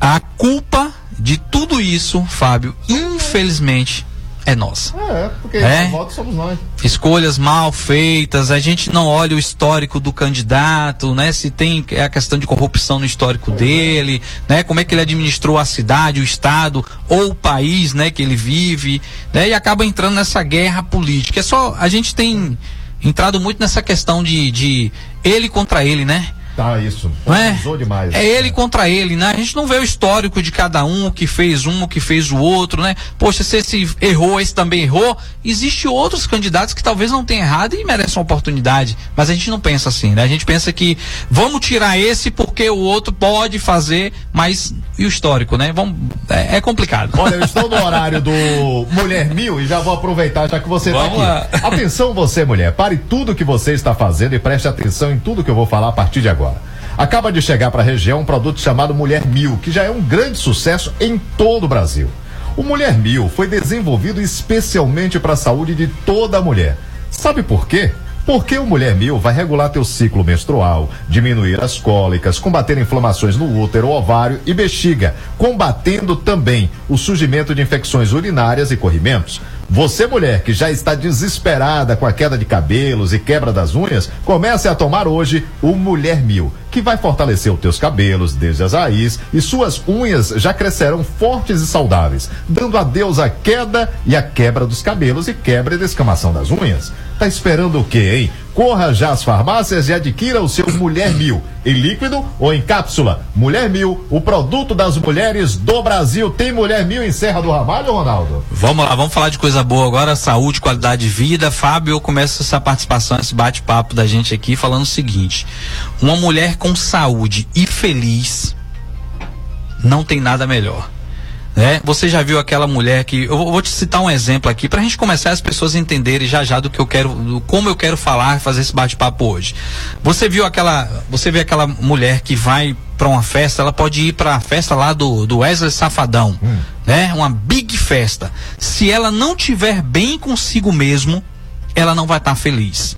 Speaker 11: a culpa de tudo isso, Fábio, infelizmente é nossa.
Speaker 1: É, porque
Speaker 11: É?
Speaker 1: o voto somos nós.
Speaker 11: escolhas mal feitas, a gente não olha o histórico do candidato, né? Se tem a questão de corrupção no histórico dele, né? Como é que ele administrou a cidade, o estado ou o país, né, que ele vive, né? E acaba entrando nessa guerra política. É só a gente tem entrado muito nessa questão de, de ele contra ele, né?
Speaker 1: Tá, isso.
Speaker 11: É?
Speaker 1: Demais.
Speaker 11: É ele contra ele, né? A gente não vê o histórico de cada um, o que fez um, o que fez o outro, né? Poxa, se esse errou, esse também errou. Existe outros candidatos que talvez não tenham errado e merecem uma oportunidade. Mas a gente não pensa assim, né? A gente pensa que vamos tirar esse porque o outro pode fazer, mas e o histórico, né? Vamos, é, é complicado.
Speaker 1: Olha, eu estou no horário do [laughs] Mulher Mil e já vou aproveitar, já que você está
Speaker 11: Vamos
Speaker 1: aqui. Atenção, você, mulher. Pare tudo que você está fazendo e preste atenção em tudo que eu vou falar a partir de agora. Acaba de chegar para a região um produto chamado Mulher Mil, que já é um grande sucesso em todo o Brasil. O Mulher Mil foi desenvolvido especialmente para a saúde de toda mulher. Sabe por quê? Porque o Mulher Mil vai regular teu ciclo menstrual, diminuir as cólicas, combater inflamações no útero, ovário e bexiga, combatendo também o surgimento de infecções urinárias e corrimentos. Você, mulher, que já está desesperada com a queda de cabelos e quebra das unhas, comece a tomar hoje o Mulher Mil, que vai fortalecer os teus cabelos desde as raízes e suas unhas já crescerão fortes e saudáveis, dando adeus à queda e à quebra dos cabelos e quebra e descamação das unhas. Tá esperando o quê, hein? Corra já às farmácias e adquira o seu Mulher Mil, em líquido ou em cápsula. Mulher Mil, o produto das mulheres do Brasil. Tem Mulher Mil em Serra do Ramalho, Ronaldo?
Speaker 11: Vamos lá, vamos falar de coisa boa agora, saúde, qualidade de vida. Fábio, eu começo essa participação, esse bate-papo da gente aqui falando o seguinte: uma mulher com saúde e feliz não tem nada melhor. Né? Você já viu aquela mulher que. Eu vou te citar um exemplo aqui para a gente começar as pessoas entenderem já já do que eu quero, do como eu quero falar, fazer esse bate-papo hoje. Você viu aquela. Você vê aquela mulher que vai para uma festa, ela pode ir para a festa lá do, do Wesley Safadão, né? Uma big festa. Se ela não tiver bem consigo mesmo, ela não vai estar feliz.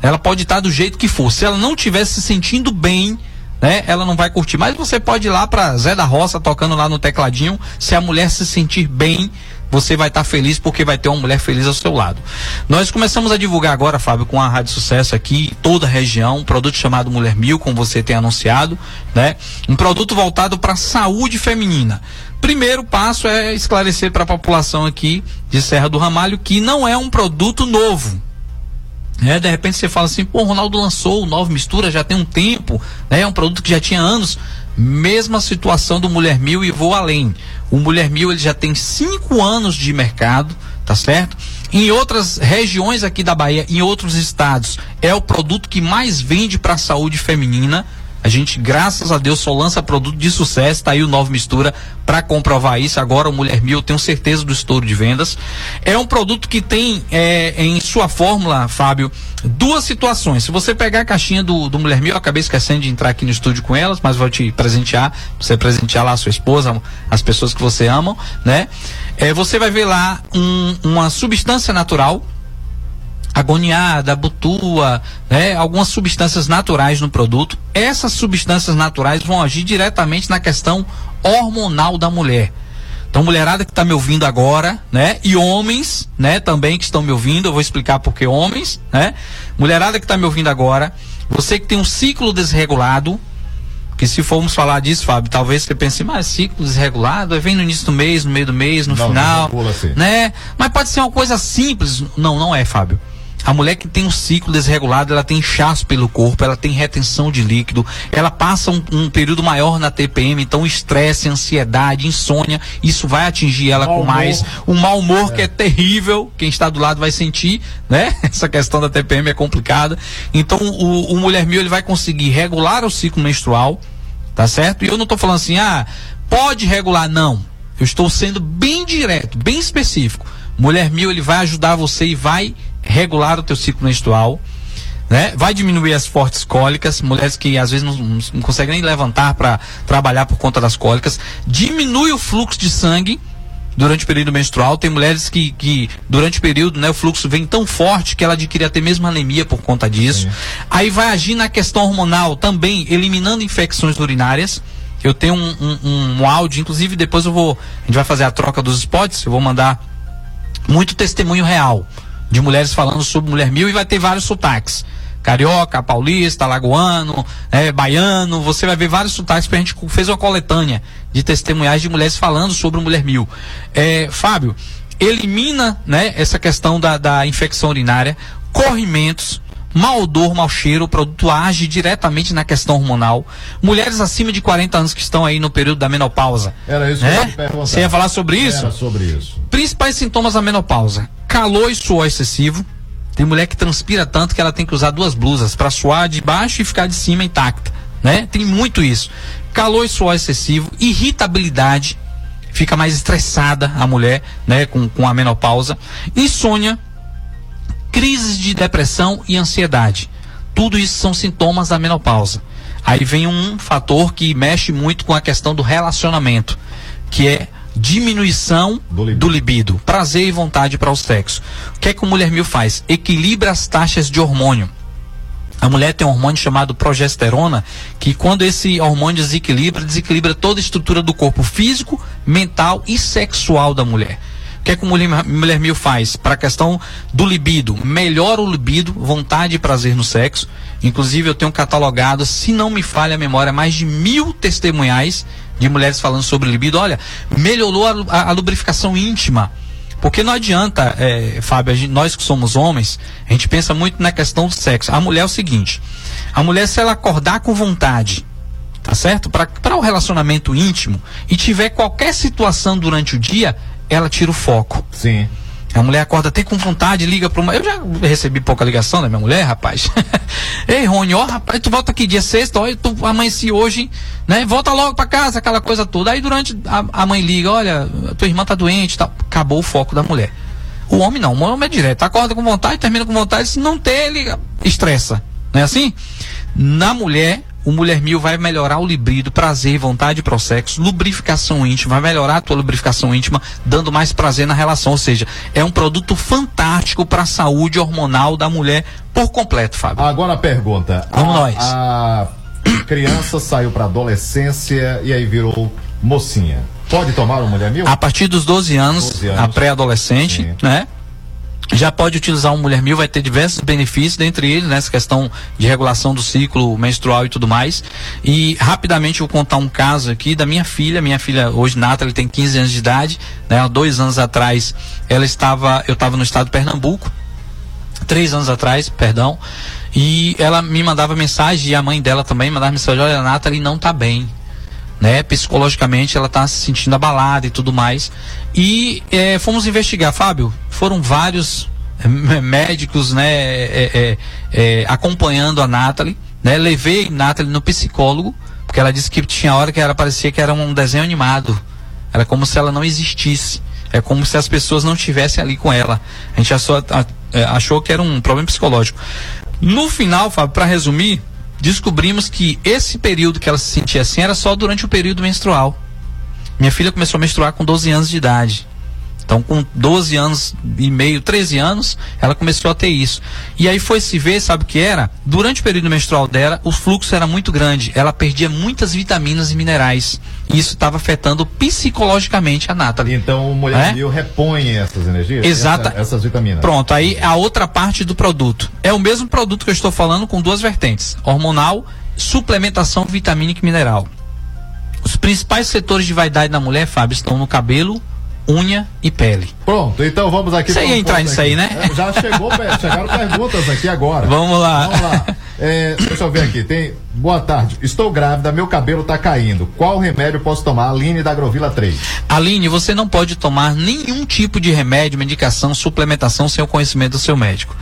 Speaker 11: Ela pode estar do jeito que for. Se ela não estiver se sentindo bem, né? Ela não vai curtir. Mas você pode ir lá para Zé da Roça tocando lá no tecladinho. Se a mulher se sentir bem, você vai estar feliz porque vai ter uma mulher feliz ao seu lado. Nós começamos a divulgar agora, Fábio, com a Rádio Sucesso aqui, toda a região, um produto chamado Mulher Mil, como você tem anunciado, né? Um produto voltado para a saúde feminina. Primeiro passo é esclarecer para a população aqui de Serra do Ramalho que não é um produto novo. É, de repente você fala assim, pô, o Ronaldo lançou o Nova Mistura já tem um tempo, né? É um produto que já tinha anos. Mesma situação do Mulher Mil e vou além. O Mulher Mil ele já tem cinco anos de mercado, tá certo? Em outras regiões aqui da Bahia, em outros estados, é o produto que mais vende para a saúde feminina. A gente, graças a Deus, só lança produto de sucesso. Tá aí o Nova Mistura para comprovar isso. Agora o Mulher Mil, eu tenho certeza do estouro de vendas. É um produto que tem é, em sua fórmula, Fábio, duas situações. Se você pegar a caixinha do, do Mulher Mil, eu acabei esquecendo de entrar aqui no estúdio com elas, mas vou te presentear. Você presentear lá a sua esposa, as pessoas que você ama, né? É, você vai ver lá um, uma substância natural agoniada, butua, né, algumas substâncias naturais no produto. Essas substâncias naturais vão agir diretamente na questão hormonal da mulher. Então, mulherada que está me ouvindo agora, né? E homens, né? Também que estão me ouvindo, eu vou explicar por que homens, né? Mulherada que está me ouvindo agora, você que tem um ciclo desregulado, que se formos falar disso, Fábio, talvez você pense, mas ciclo desregulado, vem no início do mês, no meio do mês, no
Speaker 1: Não,
Speaker 11: final,
Speaker 1: não assim.
Speaker 11: né? Mas pode ser uma coisa simples. Não, não é, Fábio. A mulher que tem um ciclo desregulado, ela tem inchaço pelo corpo, ela tem retenção de líquido, ela passa um, um período maior na TPM, então estresse, ansiedade, insônia, isso vai atingir ela
Speaker 1: Mau
Speaker 11: com mais.
Speaker 1: humor.
Speaker 11: Um mau humor que é terrível, quem está do lado vai sentir, né? [laughs] Essa questão da TPM é complicada. Então o, o Mulher Mil ele vai conseguir regular o ciclo menstrual, tá certo? E eu não estou falando assim, ah, pode regular, não. Eu estou sendo bem direto, bem específico. Mulher Mil ele vai ajudar você e vai regular o teu ciclo menstrual, né? Vai diminuir as fortes cólicas, mulheres que às vezes não, não- conseguem nem levantar para trabalhar por conta das cólicas, diminui o fluxo de sangue durante o período menstrual. Tem mulheres que, que durante o período, né, o fluxo vem tão forte que ela adquire até mesmo anemia por conta disso. Aí vai agir na questão hormonal também, eliminando infecções urinárias. Eu tenho um, um, um áudio, inclusive depois eu vou, a gente vai fazer a troca dos spots, eu vou mandar muito testemunho real de mulheres falando sobre Mulher Mil e vai ter vários sotaques. Carioca, paulista, alagoano, é, baiano, você vai ver vários sotaques, porque a gente fez uma coletânea de testemunhais de mulheres falando sobre Mulher Mil. É, Fábio, elimina né, essa questão da, da infecção urinária, corrimentos, mau odor, mau cheiro, o produto age diretamente na questão hormonal. Mulheres acima de 40 anos que estão aí no período da menopausa.
Speaker 1: Era isso que eu perguntar.
Speaker 11: Você ia falar sobre isso?
Speaker 1: Era sobre isso.
Speaker 11: Principais sintomas da menopausa: calor e suor excessivo. Tem mulher que transpira tanto que ela tem que usar duas blusas para suar de baixo e ficar de cima intacta, né? Tem muito isso. Calor e suor excessivo, irritabilidade, fica mais estressada a mulher, né, com, com a menopausa, insônia, crises de depressão e ansiedade. Tudo isso são sintomas da menopausa. Aí vem um fator que mexe muito com a questão do relacionamento, que é diminuição do libido, prazer e vontade para o sexo. O que é que o Mulher Mil faz? Equilibra as taxas de hormônio. A mulher tem um hormônio chamado progesterona, que quando esse hormônio desequilibra, desequilibra toda a estrutura do corpo físico, mental e sexual da mulher. Que é que o Mulher, Mil faz? Para a questão do libido, melhora o libido, vontade e prazer no sexo. Inclusive, eu tenho catalogado, se não me falha a memória, mais de mil testemunhais de mulheres falando sobre libido. Olha, melhorou a, a- a lubrificação íntima. Porque não adianta, é, Fábio, gente- nós que somos homens, a gente pensa muito na questão do sexo. A mulher é o seguinte: a mulher, se ela acordar com vontade, tá certo? Para o relacionamento íntimo e tiver qualquer situação durante o dia, ela tira o foco.
Speaker 1: Sim.
Speaker 11: A mulher acorda até com vontade, liga para uma. Eu já recebi pouca ligação da minha mulher, rapaz. [laughs] Ei, Rony, ó, rapaz, tu volta aqui dia sexta, ó, tu amanheci hoje, né? Volta logo para casa, aquela coisa toda. Aí durante a, a mãe liga, olha, tua irmã tá doente tal. Acabou o foco da mulher. O homem não, o homem é direto. Acorda com vontade, termina com vontade. Se não ter, ele estressa. Não é assim? Na mulher, o Mulher Mil vai melhorar o libido, prazer, vontade para o sexo, lubrificação íntima, vai melhorar a tua lubrificação íntima, dando mais prazer na relação. Ou seja, é um produto fantástico para a saúde hormonal da mulher por completo, Fábio.
Speaker 1: Agora a pergunta.
Speaker 11: Vamos
Speaker 1: a,
Speaker 11: nós.
Speaker 1: A criança saiu pra adolescência e aí virou mocinha. Pode tomar uma mulher mil?
Speaker 11: A partir dos 12 anos,
Speaker 1: 12 anos.
Speaker 11: a pré-adolescente, né? Já pode utilizar um mulher mil, vai ter diversos benefícios, dentre eles, nessa questão de regulação do ciclo menstrual e tudo mais. E rapidamente eu vou contar um caso aqui da minha filha. Minha filha, hoje, Nathalie, tem 15 anos de idade. Né? Dois anos atrás, ela estava, eu estava no estado de Pernambuco, três anos atrás, perdão. E ela me mandava mensagem, e a mãe dela também mandava mensagem: olha, a Nathalie não está bem né? Psicologicamente ela está se sentindo abalada e tudo mais. E eh, fomos investigar, Fábio. Foram vários mé- médicos, né, eh, eh, eh, acompanhando a Nathalie, né? Levei Nathalie no psicólogo, porque ela disse que tinha hora que ela parecia que era um desenho animado. Era como se ela não existisse. É como se as pessoas não estivessem ali com ela. A gente achou, achou que era um problema psicológico. No final, Fábio, para resumir, descobrimos que esse período que ela se sentia assim era só durante o período menstrual. Minha filha começou a menstruar com 12 anos de idade. Então, com 12 anos e meio, 13 anos, ela começou a ter isso. E aí foi se ver, sabe o que era? Durante o período menstrual dela, o fluxo era muito grande. Ela perdia muitas vitaminas e minerais. E isso estava afetando psicologicamente a Nathalie.
Speaker 1: Então, o mulher
Speaker 11: É?
Speaker 1: mil repõe essas energias?
Speaker 11: Exata.
Speaker 1: Essa- essas vitaminas.
Speaker 11: Pronto, aí a outra parte do produto. É o mesmo produto que eu estou falando com duas vertentes: hormonal, suplementação vitamínica e mineral. Os principais setores de vaidade da mulher, Fábio, estão no cabelo, unha e pele.
Speaker 1: Pronto, então vamos aqui.
Speaker 11: Você ia entrar nisso aí, né?
Speaker 1: Já chegou, chegaram perguntas aqui agora.
Speaker 11: Vamos lá.
Speaker 1: Vamos lá. É, deixa eu ver aqui. Tem. Boa tarde. Estou grávida, meu cabelo tá caindo. Qual remédio posso tomar? Aline da Agrovila 3.
Speaker 11: Aline, você não pode tomar nenhum tipo de remédio, medicação, suplementação sem o conhecimento do seu médico.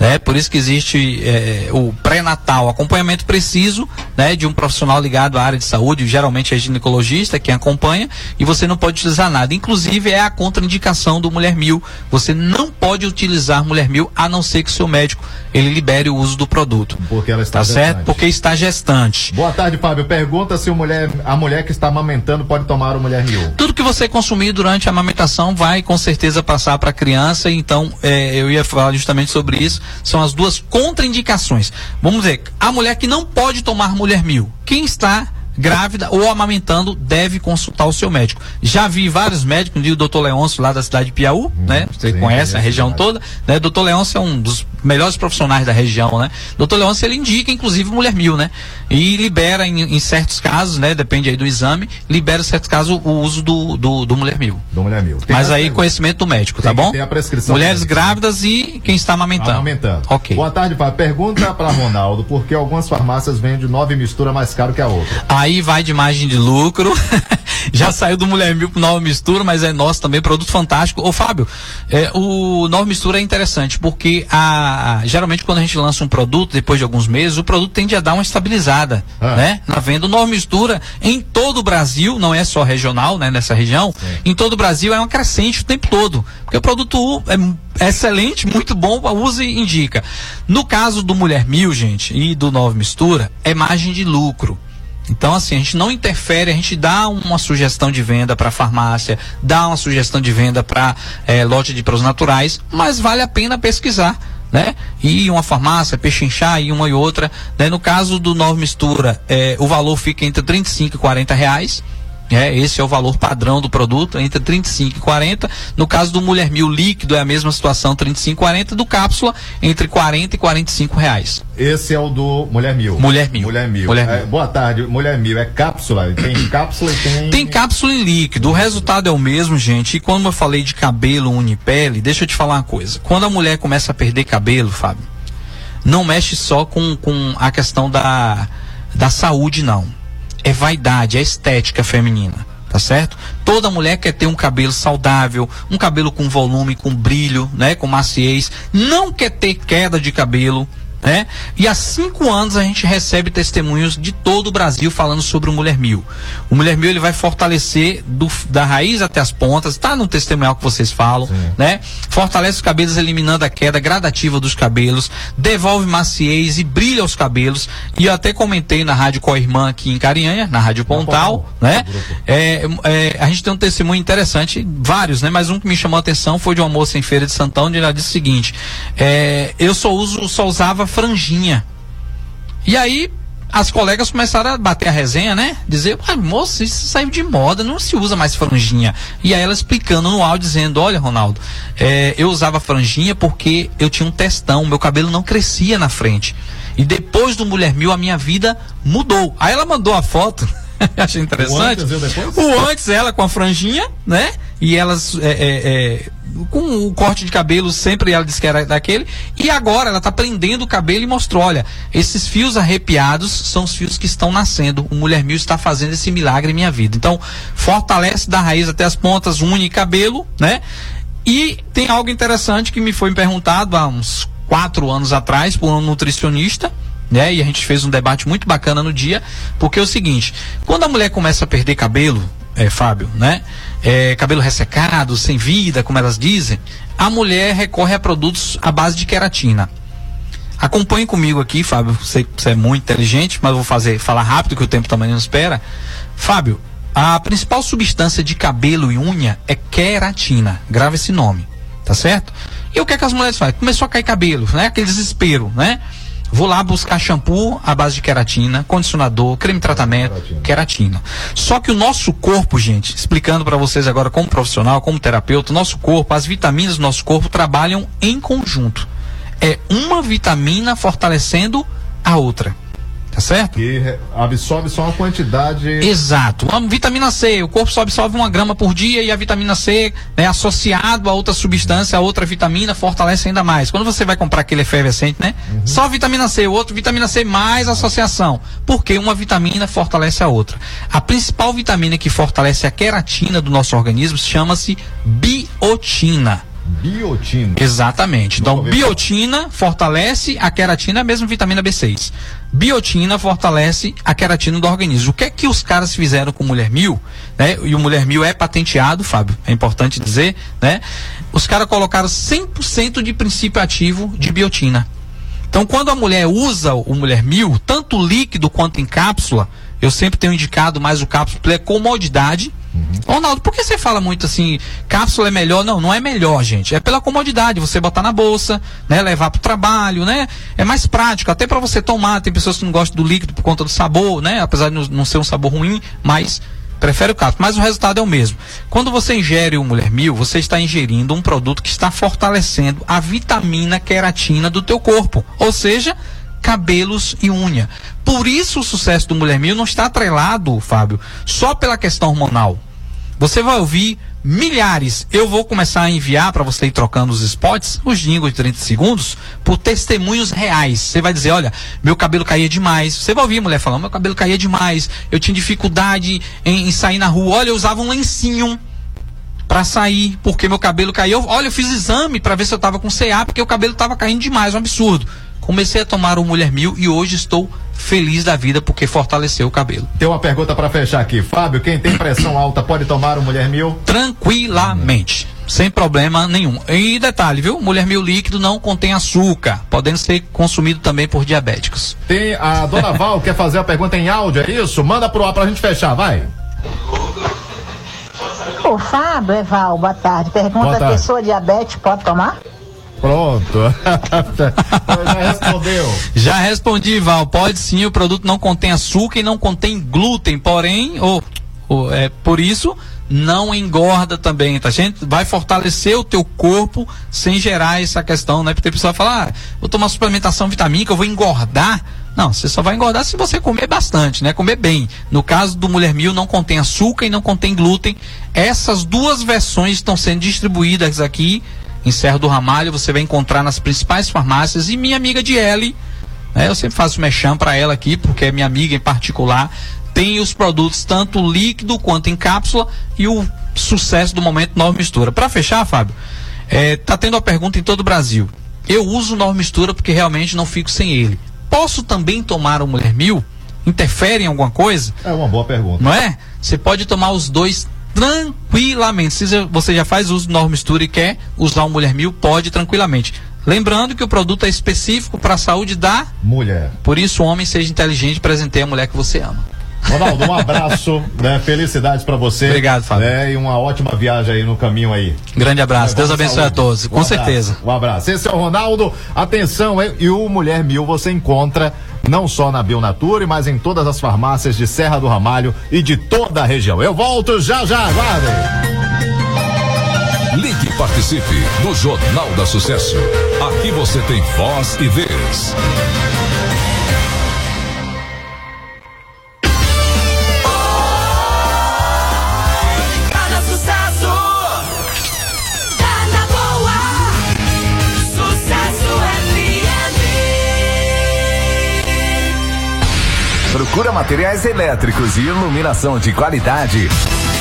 Speaker 11: Né? Por isso que existe eh, o pré-natal, acompanhamento preciso né, de um profissional ligado à área de saúde, geralmente é ginecologista quem acompanha, e você não pode utilizar nada. Inclusive é a contraindicação do Mulher Mil. Você não pode utilizar Mulher Mil a não ser que o seu médico ele libere o uso do produto.
Speaker 1: Porque ela está
Speaker 11: Tá certo?
Speaker 1: gestante.
Speaker 11: Porque está gestante.
Speaker 1: Boa tarde, Fábio. Pergunta se o mulher, a mulher que está amamentando pode tomar o mulher mil.
Speaker 11: Tudo que você consumir durante a amamentação vai com certeza passar para a criança, então eh, eu ia falar justamente sobre isso. São as duas contraindicações. Vamos ver, a mulher que não pode tomar mulher mil, quem está grávida ou amamentando deve consultar o seu médico. Já vi vários médicos, vi o doutor Leôncio lá da cidade de Piauí, né? Você
Speaker 1: sim,
Speaker 11: conhece a
Speaker 1: conheço
Speaker 11: região toda, né? Doutor Leôncio é um dos melhores profissionais da região, né? Doutor Leôncio ele indica inclusive mulher mil, né? E libera em, em certos casos, né? Depende aí do exame, libera em certos casos o uso do, do, do mulher mil.
Speaker 1: Do mulher mil. Tem
Speaker 11: Mas aí conhecimento do médico,
Speaker 1: Tem
Speaker 11: tá
Speaker 1: que
Speaker 11: bom?
Speaker 1: ter a prescrição
Speaker 11: Mulheres grávidas e quem está amamentando.
Speaker 1: Amamentando.
Speaker 11: Ok.
Speaker 1: Boa tarde, Fábio. Pergunta para Ronaldo, por que algumas farmácias vendem nove mistura mais caro que a outra?
Speaker 11: Aí vai de margem de lucro. [laughs] Já saiu do Mulher Mil pro Nova Mistura, mas é nosso também, produto fantástico. Ô Fábio, é, o Nova Mistura é interessante, porque a, geralmente quando a gente lança um produto, depois de alguns meses, o produto tende a dar uma estabilizada,
Speaker 1: Ah.
Speaker 11: né? Na venda. O Nova Mistura, em todo o Brasil, não é só regional, né? Nessa região, em todo o Brasil é uma crescente o tempo todo. Porque o produto é é excelente, muito bom, use e indica. No caso do Mulher Mil, gente, e do Nova Mistura, é margem de lucro. Então, assim, a gente não interfere, a gente dá uma sugestão de venda para farmácia, dá uma sugestão de venda para lote de produtos naturais, mas vale a pena pesquisar. Né? E uma farmácia, pechinchar, e uma e outra. Né? No caso do Nova Mistura, eh, o valor fica entre 35 e 40 reais. É, esse é o valor padrão do produto, entre 35 e 40. No caso do Mulher Mil líquido, é a mesma situação, 35 e 40. Do cápsula, entre 40 e 45 reais.
Speaker 1: Esse é o do Mulher Mil.
Speaker 11: Mulher Mil.
Speaker 1: Mulher Mil.
Speaker 11: Mulher
Speaker 1: É,
Speaker 11: Mil.
Speaker 1: boa tarde, Mulher Mil. É cápsula? Tem [coughs] cápsula e tem.
Speaker 11: Tem cápsula em líquido, o resultado é o mesmo, gente. E quando eu falei de cabelo unipele, deixa eu te falar uma coisa. Quando a mulher começa a perder cabelo, Fábio, não mexe só com, com a questão da, da saúde, não. É vaidade, é estética feminina. Tá certo? Toda mulher quer ter um cabelo saudável, um cabelo com volume, com brilho, né? Com maciez. Não quer ter queda de cabelo, né? E há cinco anos a gente recebe testemunhos de todo o Brasil falando sobre o Mulher Mil. O Mulher Mil ele vai fortalecer do- da raiz até as pontas, tá no testemunhal que vocês falam, né? Fortalece os cabelos eliminando a queda gradativa dos cabelos, devolve maciez e brilha os cabelos. E eu até comentei na rádio com a irmã aqui em Carinhanha, na Rádio Pontal, né? É, é, a gente tem um testemunho interessante, vários, né? Mas um que me chamou a atenção foi de uma moça em Feira de Santão, onde ela disse o seguinte: é, eu só uso, só usava franjinha. E aí as colegas começaram a bater a resenha, né? Dizer, ah, moça, isso saiu de moda, não se usa mais franjinha. E aí ela explicando no áudio, dizendo, olha, Ronaldo, é, eu usava franjinha porque eu tinha um testão, meu cabelo não crescia na frente. E depois do Mulher Mil, a minha vida mudou. Aí ela mandou a foto, [laughs] achei interessante.
Speaker 1: O antes? O
Speaker 11: antes, ela com a franjinha, né? E elas é, é, é, com o corte de cabelo, sempre ela disse que era daquele. E agora ela tá prendendo o cabelo e mostrou: olha, esses fios arrepiados são os fios que estão nascendo. O Mulher Mil está fazendo esse milagre em minha vida. Então, fortalece da raiz até as pontas, une cabelo, né? E tem algo interessante que me foi perguntado há uns quatro anos atrás por um nutricionista. Né? E a gente fez um debate muito bacana no dia, porque é o seguinte: quando a mulher começa a perder cabelo, é, Fábio, né? É, cabelo ressecado, sem vida, como elas dizem, a mulher recorre a produtos à base de queratina. Acompanhe comigo aqui, Fábio. Que você é muito inteligente, mas vou fazer, falar rápido que o tempo também não espera. Fábio, a principal substância de cabelo e unha é queratina. Grava esse nome, tá certo? E o que é que as mulheres fazem? Começou a cair cabelo, né? Aquele desespero, né? Vou lá buscar shampoo à base de queratina, condicionador, creme de tratamento, queratina. Só que o nosso corpo, gente, explicando para vocês agora como profissional, como terapeuta, nosso corpo, as vitaminas do nosso corpo trabalham em conjunto. É uma vitamina fortalecendo a outra. Tá certo?
Speaker 1: Que absorve só uma quantidade.
Speaker 11: Exato. A vitamina C, o corpo só absorve uma grama por dia e a vitamina C, né, associado a outra substância, a outra vitamina, fortalece ainda mais. Quando você vai comprar aquele efervescente, né? Só vitamina C, o outro vitamina C mais associação. Porque uma vitamina fortalece a outra. A principal vitamina que fortalece a queratina do nosso organismo chama-se biotina.
Speaker 1: Biotina.
Speaker 11: Exatamente. Então, biotina fortalece a queratina, é a mesma vitamina B6. Biotina fortalece a queratina do organismo. O que é que os caras fizeram com o Mulher Mil? Né? E o Mulher Mil é patenteado, Fábio, é importante dizer, né? Os caras colocaram 100% de princípio ativo de biotina. Então, quando a mulher usa o Mulher Mil, tanto líquido quanto em cápsula, eu sempre tenho indicado mais o cápsula pela comodidade. Ronaldo, por que você fala muito assim, cápsula é melhor? Não, não é melhor, gente. É pela comodidade, você botar na bolsa, né, levar pro trabalho, né? É mais prático, até para você tomar. Tem pessoas que não gostam do líquido por conta do sabor, né? Apesar de não ser um sabor ruim, mas prefere o cápsula. Mas o resultado é o mesmo. Quando você ingere o Mulher Mil, você está ingerindo um produto que está fortalecendo a vitamina queratina do teu corpo. Ou seja, cabelos e unha. Por isso o sucesso do Mulher Mil não está atrelado, Fábio, só pela questão hormonal. Você vai ouvir milhares. Eu vou começar a enviar para você ir trocando os spots, os jingles de 30 segundos, por testemunhos reais. Você vai dizer, olha, meu cabelo caía demais. Você vai ouvir a mulher falando, meu cabelo caía demais. Eu tinha dificuldade em, em sair na rua. Olha, eu usava um lencinho para sair, porque meu cabelo caiu. Olha, eu fiz exame para ver se eu tava com CA, porque o cabelo tava caindo demais, um absurdo. Comecei a tomar o Mulher Mil e hoje estou feliz da vida porque fortaleceu o cabelo.
Speaker 1: Tem uma pergunta para fechar aqui. Fábio, quem tem pressão alta pode tomar o Mulher Mil?
Speaker 11: Tranquilamente. Sem problema nenhum. E detalhe, viu? Mulher Mil líquido não contém açúcar, podendo ser consumido também por diabéticos.
Speaker 1: Tem a dona [laughs] Val quer fazer a pergunta em áudio, é isso? Manda pro ar pra gente fechar, vai.
Speaker 12: O Fábio, Eval, boa tarde. Pergunta:
Speaker 1: Boa tarde.
Speaker 12: pessoa diabética pode tomar?
Speaker 1: Pronto. [laughs] Já respondeu.
Speaker 11: Já respondi, Val. Pode sim, o produto não contém açúcar e não contém glúten, porém, o, O- é, por isso, não engorda também, tá gente? Vai fortalecer o teu corpo sem gerar essa questão, né? Porque tem pessoa que fala, ah, vou tomar suplementação vitamínica, eu vou engordar. Não, você só vai engordar se você comer bastante, né? Comer bem. No caso do Mulher Mil, não contém açúcar e não contém glúten. Essas duas versões estão sendo distribuídas aqui em Serra do Ramalho. Você vai encontrar nas principais farmácias. E minha amiga Diele, né? Eu sempre faço mexão para ela aqui, porque é minha amiga em particular. Tem os produtos tanto líquido quanto em cápsula e o sucesso do momento Nova Mistura. Para fechar, Fábio, é, tá tendo uma pergunta em todo o Brasil. Eu uso Nova Mistura porque realmente não fico sem ele. Posso também tomar o Mulher Mil? Interfere em alguma coisa?
Speaker 1: É uma boa pergunta.
Speaker 11: Não é? Você pode tomar os dois tranquilamente. Se você já faz uso do Nova Mistura e quer usar o Mulher Mil, pode tranquilamente. Lembrando que o produto é específico para a saúde da
Speaker 1: mulher.
Speaker 11: Por isso, o homem seja inteligente e presenteie a mulher que você ama.
Speaker 1: Ronaldo, um abraço, [laughs] né? Felicidades pra você.
Speaker 11: Obrigado, Fábio.
Speaker 1: Né? E uma ótima viagem aí no caminho aí.
Speaker 11: Grande abraço. Deus
Speaker 1: Levando
Speaker 11: abençoe a
Speaker 1: saúde.
Speaker 11: todos.
Speaker 1: Um
Speaker 11: Com
Speaker 1: abraço,
Speaker 11: certeza.
Speaker 1: Um abraço. Esse é o Ronaldo. Atenção, e o Mulher Mil você encontra não só na Bionature, mas em todas as farmácias de Serra do Ramalho e de toda a região. Eu volto já já, aguardem.
Speaker 2: Ligue e participe do Jornal da Sucesso. Aqui você tem voz e vez.
Speaker 13: Procura materiais elétricos e iluminação de qualidade?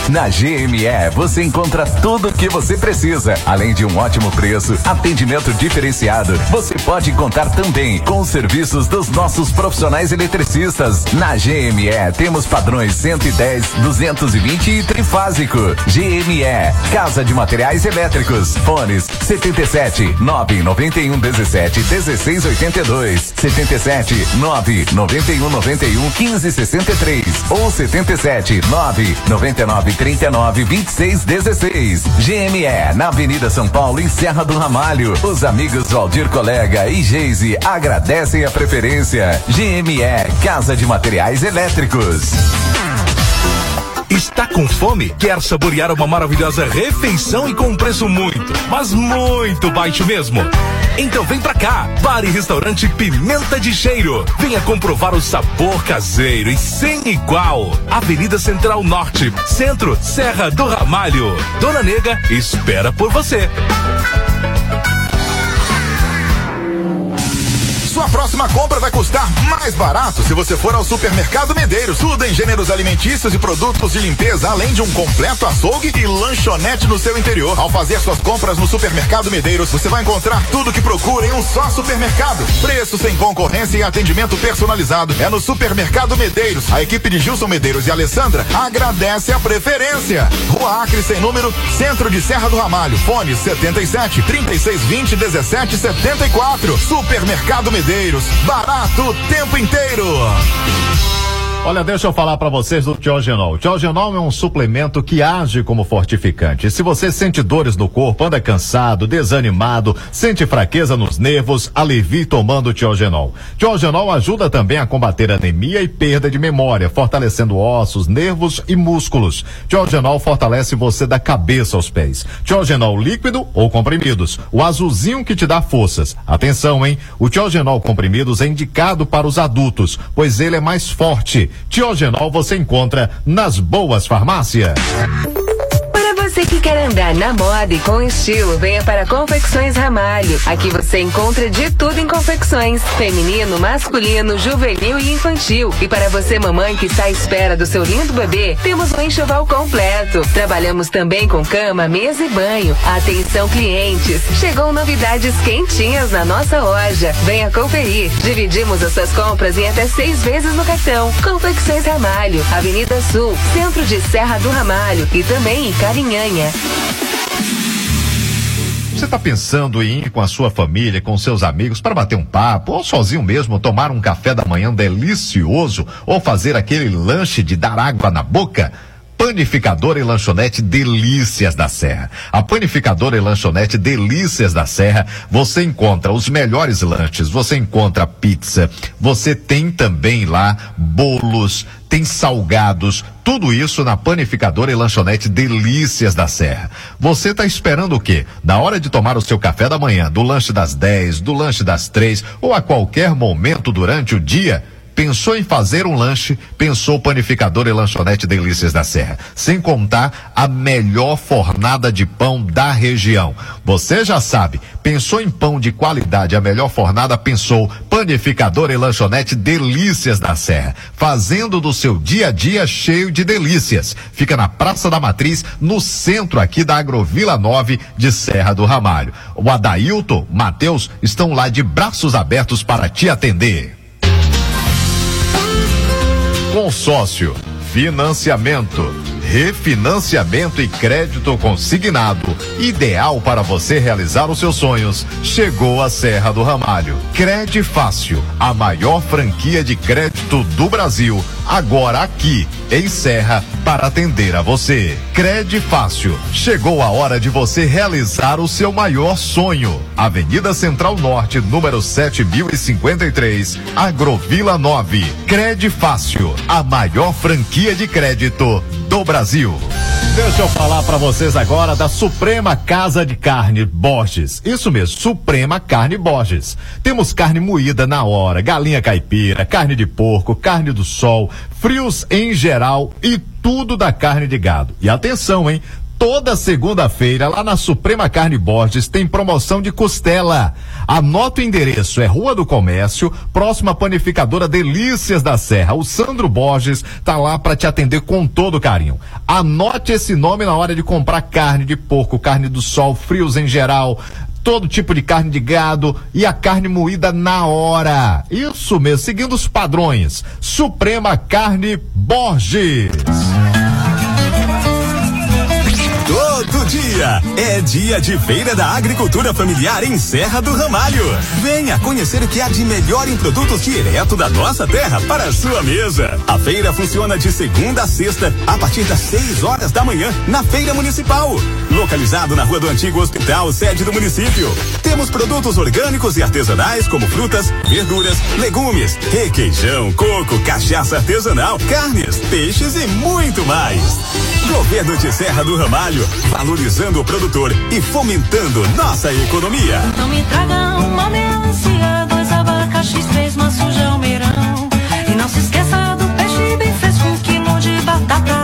Speaker 13: Na GME você encontra tudo o que você precisa, além de um ótimo preço, atendimento diferenciado. Você pode contar também com os serviços dos nossos profissionais eletricistas. Na GME temos padrões 110, 220 e trifásico. GME, Casa de Materiais Elétricos. Fones 77 991 17 16 82, 77 991 91 15 63 ou 77 9 99 39 26 16. GME, na Avenida São Paulo, em Serra do Ramalho. Os amigos Valdir Colega e Geise agradecem a preferência. GME, Casa de Materiais Elétricos.
Speaker 14: Está com fome? Quer saborear uma maravilhosa refeição e com um preço muito, mas muito baixo mesmo? Então vem pra cá, Bar e Restaurante Pimenta de Cheiro. Venha comprovar o sabor caseiro e sem igual. Avenida Central Norte, Centro, Serra do Ramalho. Dona Nega espera por você.
Speaker 15: Sua próxima compra vai custar mais barato se você for ao Supermercado Medeiros. Tudo em gêneros alimentícios e produtos de limpeza, além de um completo açougue e lanchonete no seu interior. Ao fazer suas compras no Supermercado Medeiros, você vai encontrar tudo que procura em um só supermercado. Preço sem concorrência e atendimento personalizado. É no Supermercado Medeiros. A equipe de Gilson Medeiros e Alessandra agradece a preferência. Rua Acre sem número, Centro de Serra do Ramalho. Fone 77 3620 1774. Supermercado Medeiros. Barato o tempo inteiro.
Speaker 1: Olha, deixa eu falar para vocês do Tiogenol. Tiogenol é um suplemento que age como fortificante. Se você sente dores no corpo, anda cansado, desanimado, sente fraqueza nos nervos, alivie tomando Tiogenol. Tiogenol ajuda também a combater anemia e perda de memória, fortalecendo ossos, nervos e músculos. Tiogenol fortalece você da cabeça aos pés. Tiogenol líquido ou comprimidos. O azulzinho que te dá forças. Atenção, hein? O Tiogenol comprimidos é indicado para os adultos, pois ele é mais forte. Tiogenol você encontra nas boas farmácias.
Speaker 16: Que quer andar na moda e com estilo, venha para Confecções Ramalho. Aqui você encontra de tudo em confecções: feminino, masculino, juvenil e infantil. E para você, mamãe que está à espera do seu lindo bebê, temos um enxoval completo. Trabalhamos também com cama, mesa e banho. Atenção, clientes! Chegou novidades quentinhas na nossa loja. Venha conferir. Dividimos as suas compras em até seis vezes no cartão. Confecções Ramalho, Avenida Sul, centro de Serra do Ramalho e também em Carinhanha.
Speaker 1: Você está pensando em ir com a sua família, com seus amigos, para bater um papo, ou sozinho mesmo, tomar um café da manhã delicioso, ou fazer aquele lanche de dar água na boca? Panificadora e lanchonete Delícias da Serra. A panificadora e lanchonete Delícias da Serra, você encontra os melhores lanches, você encontra pizza, você tem também lá bolos, tem salgados, tudo isso na panificadora e lanchonete Delícias da Serra. Você está esperando o quê? Na hora de tomar o seu café da manhã, do lanche das 10, do lanche das três ou a qualquer momento durante o dia, Pensou em fazer um lanche? Pensou Panificador e Lanchonete Delícias da Serra. Sem contar a melhor fornada de pão da região. Você já sabe, pensou em pão de qualidade, a melhor fornada, pensou Panificador e Lanchonete Delícias da Serra. Fazendo do seu dia a dia cheio de delícias. Fica na Praça da Matriz, no centro aqui da Agrovila 9 de Serra do Ramalho. O Adailton, Matheus estão lá de braços abertos para te atender. Consórcio, financiamento, refinanciamento e crédito consignado, ideal para você realizar os seus sonhos. Chegou a Serra do Ramalho. Crede Fácil, a maior franquia de crédito do Brasil, agora aqui em Serra para atender a você. Crede Fácil. Chegou a hora de você realizar o seu maior sonho. Avenida Central Norte, número 7053, Agrovila 9. Crede Fácil, a maior franquia de crédito do Brasil. Deixa eu falar para vocês agora da Suprema Casa de Carne Borges. Isso mesmo, Suprema Carne Borges. Temos carne moída na hora, galinha caipira, carne de porco, carne do sol, frios em geral e tudo da carne de gado. E atenção, hein? Toda segunda-feira, lá na Suprema Carne Borges, tem promoção de costela. Anota o endereço, é Rua do Comércio, próxima panificadora Delícias da Serra. O Sandro Borges tá lá para te atender com todo carinho. Anote esse nome na hora de comprar carne de porco, carne do sol, frios em geral, todo tipo de carne de gado e a carne moída na hora. Isso mesmo, seguindo os padrões. Suprema Carne Borges.
Speaker 17: Dia é dia de Feira da Agricultura Familiar em Serra do Ramalho. Venha conhecer o que há de melhor em produtos direto da nossa terra para a sua mesa. A feira funciona de segunda a sexta, a partir das 6 horas da manhã, na Feira Municipal. Localizado na Rua do Antigo Hospital, sede do município. Temos produtos orgânicos e artesanais como frutas, verduras, legumes, requeijão, coco, cachaça artesanal, carnes, peixes e muito mais. Governo de Serra do Ramalho, valorizando o produtor e fomentando nossa economia.
Speaker 18: Então me traga uma melancia, dois abacaxis, três maços de almeirão. E não se esqueça do peixe bem fresco, um quilo de batata.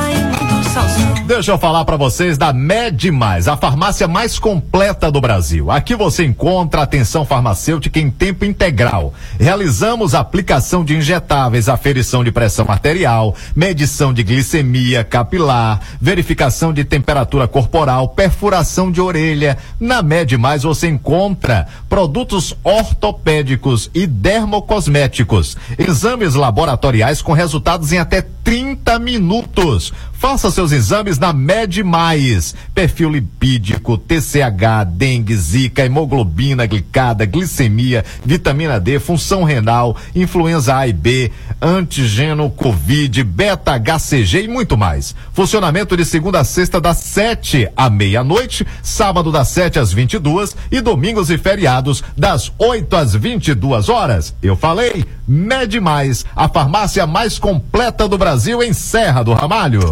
Speaker 1: Deixa eu falar para vocês da Med Mais, a farmácia mais completa do Brasil. Aqui você encontra atenção farmacêutica em tempo integral. Realizamos aplicação de injetáveis, aferição de pressão arterial, medição de glicemia capilar, verificação de temperatura corporal, perfuração de orelha. Na Med Mais você encontra produtos ortopédicos e dermocosméticos, exames laboratoriais com resultados em até 30 minutos. Faça seus exames na Med Mais. Perfil lipídico, TCH, dengue, zika, hemoglobina glicada, glicemia, vitamina D, função renal, influenza A e B, antígeno Covid, beta HCG e muito mais. Funcionamento de segunda a sexta das 7 à meia-noite, sábado das 7 às 22 e domingos e feriados das 8 às 22 horas. Eu falei, Med Mais, a farmácia mais completa do Brasil em Serra do Ramalho.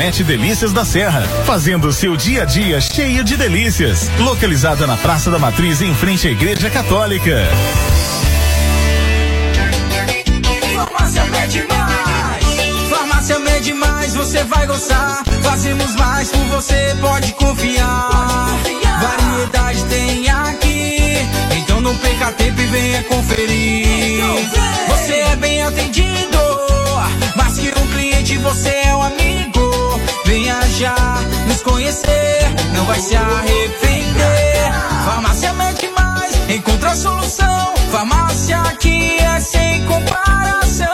Speaker 19: Delícias da Serra, fazendo seu dia a dia cheio de delícias. Localizada na Praça da Matriz, em frente à Igreja Católica.
Speaker 4: Farmácia Med Mais. Farmácia você vai gostar. Fazemos mais por você, pode confiar. Variedade tem aqui. Então não perca tempo e venha conferir. Você é bem atendido. Mais que um cliente, você é vai se arrepender. Farmácia Mede Mais, encontra a solução. Farmácia aqui é sem comparação.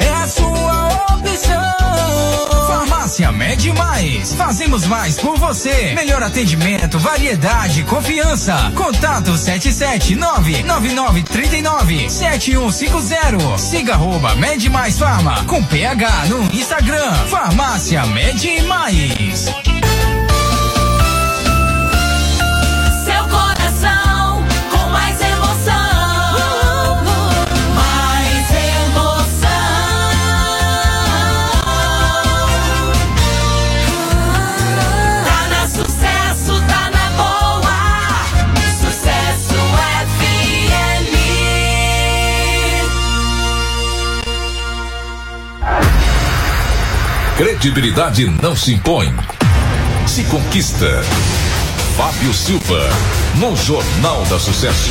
Speaker 4: É a sua opção. Farmácia Mede Mais, fazemos mais por você. Melhor atendimento, variedade, confiança. Contato 779-9939-7150. Siga arroba Mede Mais Farma com PH no Instagram. Farmácia Mede Mais.
Speaker 2: Credibilidade não se impõe. Se conquista. Fábio Silva, no Jornal da Sucesso.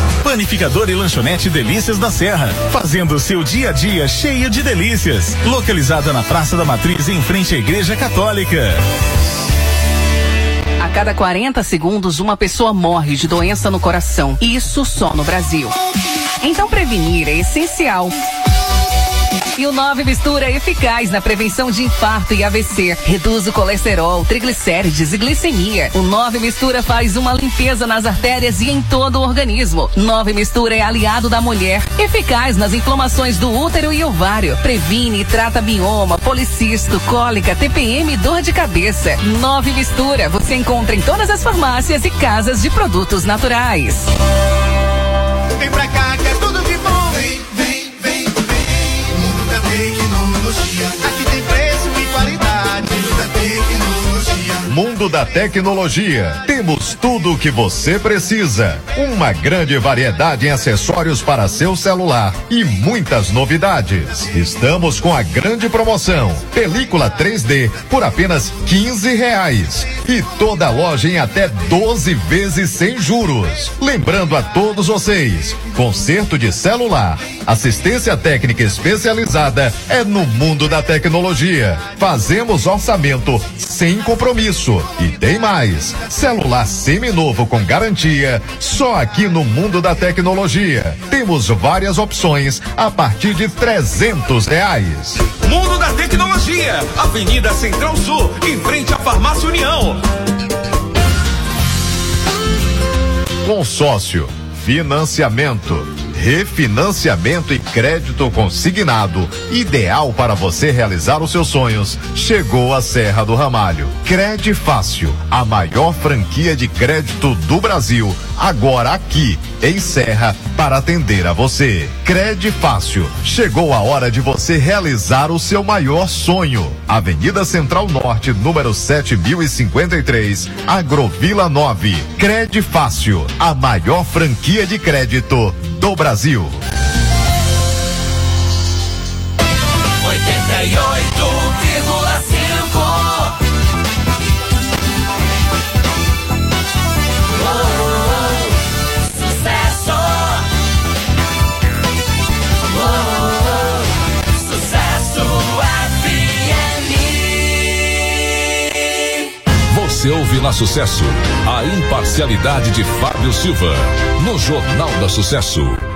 Speaker 19: Panificador e lanchonete Delícias da Serra, fazendo seu dia a dia cheio de delícias. Localizada na Praça da Matriz, em frente à Igreja Católica.
Speaker 20: A cada 40 segundos, uma pessoa morre de doença no coração. Isso só no Brasil. Então, prevenir é essencial. O 9 mistura é eficaz na prevenção de infarto e AVC. Reduz o colesterol, triglicérides e glicemia. O 9 mistura faz uma limpeza nas artérias e em todo o organismo. 9 mistura é aliado da mulher, eficaz nas inflamações do útero e ovário. Previne e trata bioma, policisto, cólica, TPM e dor de cabeça. 9 mistura você encontra em todas as farmácias e casas de produtos naturais.
Speaker 9: Mundo da Tecnologia.
Speaker 1: Temos tudo o que você precisa. Uma grande variedade em acessórios para seu celular e muitas novidades. Estamos com a grande promoção: película 3D por apenas 15 reais. E toda loja em até 12 vezes sem juros. Lembrando a todos vocês: conserto de celular, assistência técnica especializada é no mundo da tecnologia. Fazemos orçamento sem compromisso. E tem mais: celular seminovo com garantia, só aqui no mundo da tecnologia. Temos várias opções a partir de 300 reais.
Speaker 14: Mundo da Tecnologia, Avenida Central Sul, em frente à Farmácia União.
Speaker 1: Consórcio, financiamento, refinanciamento e crédito consignado, ideal para você realizar os seus sonhos. Chegou a Serra do Ramalho. Crede Fácil, a maior franquia de crédito do Brasil, agora aqui em Serra para atender a você. Crede Fácil. Chegou a hora de você realizar o seu maior sonho. Avenida Central Norte, número 7053, Agrovila 9. Crede Fácil, a maior franquia de crédito do Brasil.
Speaker 18: 88,5. Sucesso. Sucesso FM.
Speaker 2: Você ouve na Sucesso a imparcialidade de Fábio Silva no Jornal da Sucesso.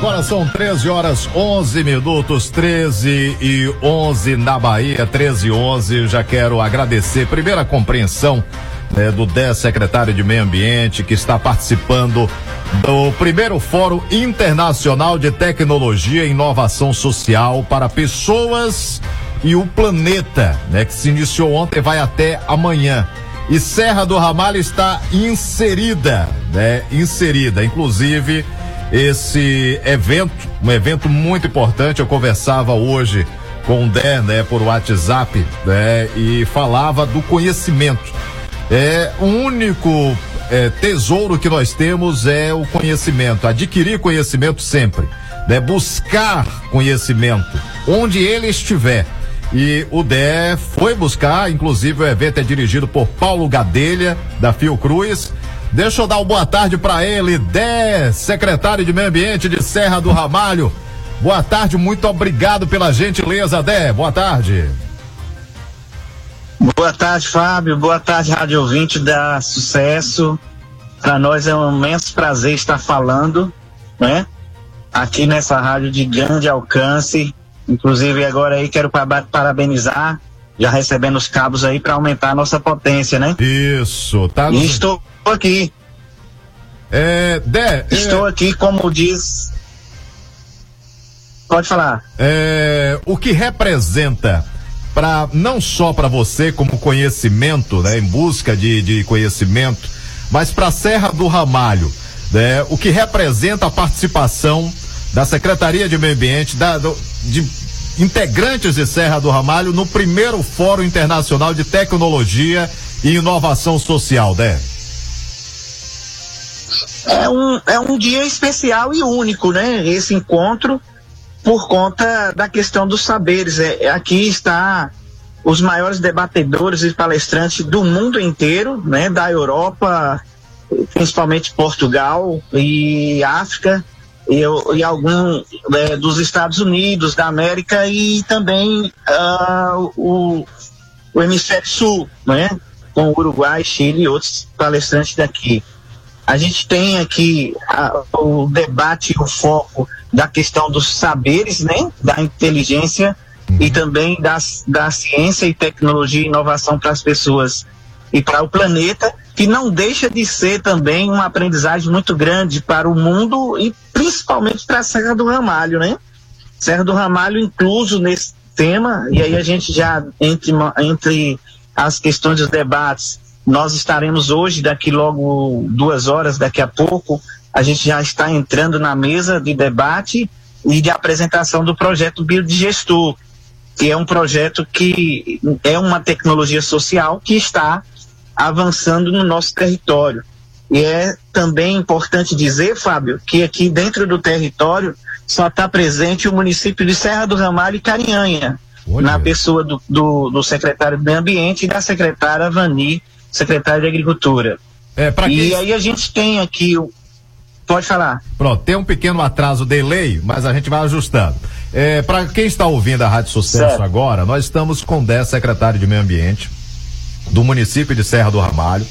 Speaker 1: Agora são 13 horas 11 minutos, 13 e 11 na Bahia, 13 e 11. Já quero agradecer primeiro a compreensão né, do 10 secretário de Meio Ambiente que está participando do primeiro Fórum Internacional de Tecnologia e Inovação Social para pessoas e o Planeta, né, que se iniciou ontem vai até amanhã. E Serra do Ramalho está inserida, né? Inserida, inclusive esse evento, um evento muito importante. Eu conversava hoje com o Dé, né, por WhatsApp, né, e falava do conhecimento. É o único é, tesouro que nós temos é o conhecimento, adquirir conhecimento sempre, né, buscar conhecimento onde ele estiver. E o Dé foi buscar, inclusive o evento é dirigido por Paulo Gadelha, da Fiocruz. Deixa eu dar uma boa tarde para ele, Dé, secretário de Meio Ambiente de Serra do Ramalho. Boa tarde, muito obrigado pela gentileza, Dé. Boa tarde.
Speaker 21: Boa tarde, Fábio. Boa tarde, rádio ouvinte da Sucesso. Para nós é um imenso prazer estar falando, né? Aqui nessa rádio de grande alcance. Inclusive agora aí quero pa- parabenizar, já recebendo os cabos aí para aumentar a nossa potência, né?
Speaker 1: Isso, tá.
Speaker 21: E estou aqui.
Speaker 1: É, Dé.
Speaker 21: Estou aqui, como diz. Pode falar.
Speaker 1: É, o que representa para não só para você como conhecimento, né, em busca de, de conhecimento, mas para a Serra do Ramalho, né, o que representa a participação da Secretaria de Meio Ambiente, da, do- de integrantes de Serra do Ramalho no primeiro Fórum Internacional de Tecnologia e Inovação Social, né?
Speaker 21: É um, é um dia especial e único, né? Esse encontro, por conta da questão dos saberes. É, é- aqui está os maiores debatedores e palestrantes do mundo inteiro, né? Da Europa, principalmente Portugal e África, e, e é, dos Estados Unidos, da América e também ah, o, o hemisfério sul, né? Com Uruguai, Chile e outros palestrantes daqui. A gente tem aqui ah, o debate, o foco da questão dos saberes, né? Da inteligência e também das, da ciência e tecnologia e inovação para as pessoas e para o planeta, que não deixa de ser também uma aprendizagem muito grande para o mundo e principalmente para a Serra do Ramalho, né? Serra do Ramalho incluso nesse tema, e aí a gente já, entre, entre as questões dos debates, nós estaremos hoje, daqui logo duas horas, daqui a pouco, a gente já está entrando na mesa de debate e de apresentação do projeto Biodigestor, que é um projeto que é uma tecnologia social que está avançando no nosso território. E é também importante dizer, Fábio, que aqui dentro do território só está presente o município de Serra do Ramalho e Carinhanha, na pessoa do, do, do secretário do Meio Ambiente e da secretária Vani, secretária de Agricultura.
Speaker 1: É, pra
Speaker 21: e
Speaker 1: quem-
Speaker 21: aí a gente tem aqui o. Pode falar.
Speaker 1: Pronto, tem um pequeno atraso delay, mas a gente vai ajustando. É, para quem está ouvindo a Rádio Sucesso
Speaker 21: Certo.
Speaker 1: agora, nós estamos com o 10 secretário de Meio Ambiente do município de Serra do Ramalho.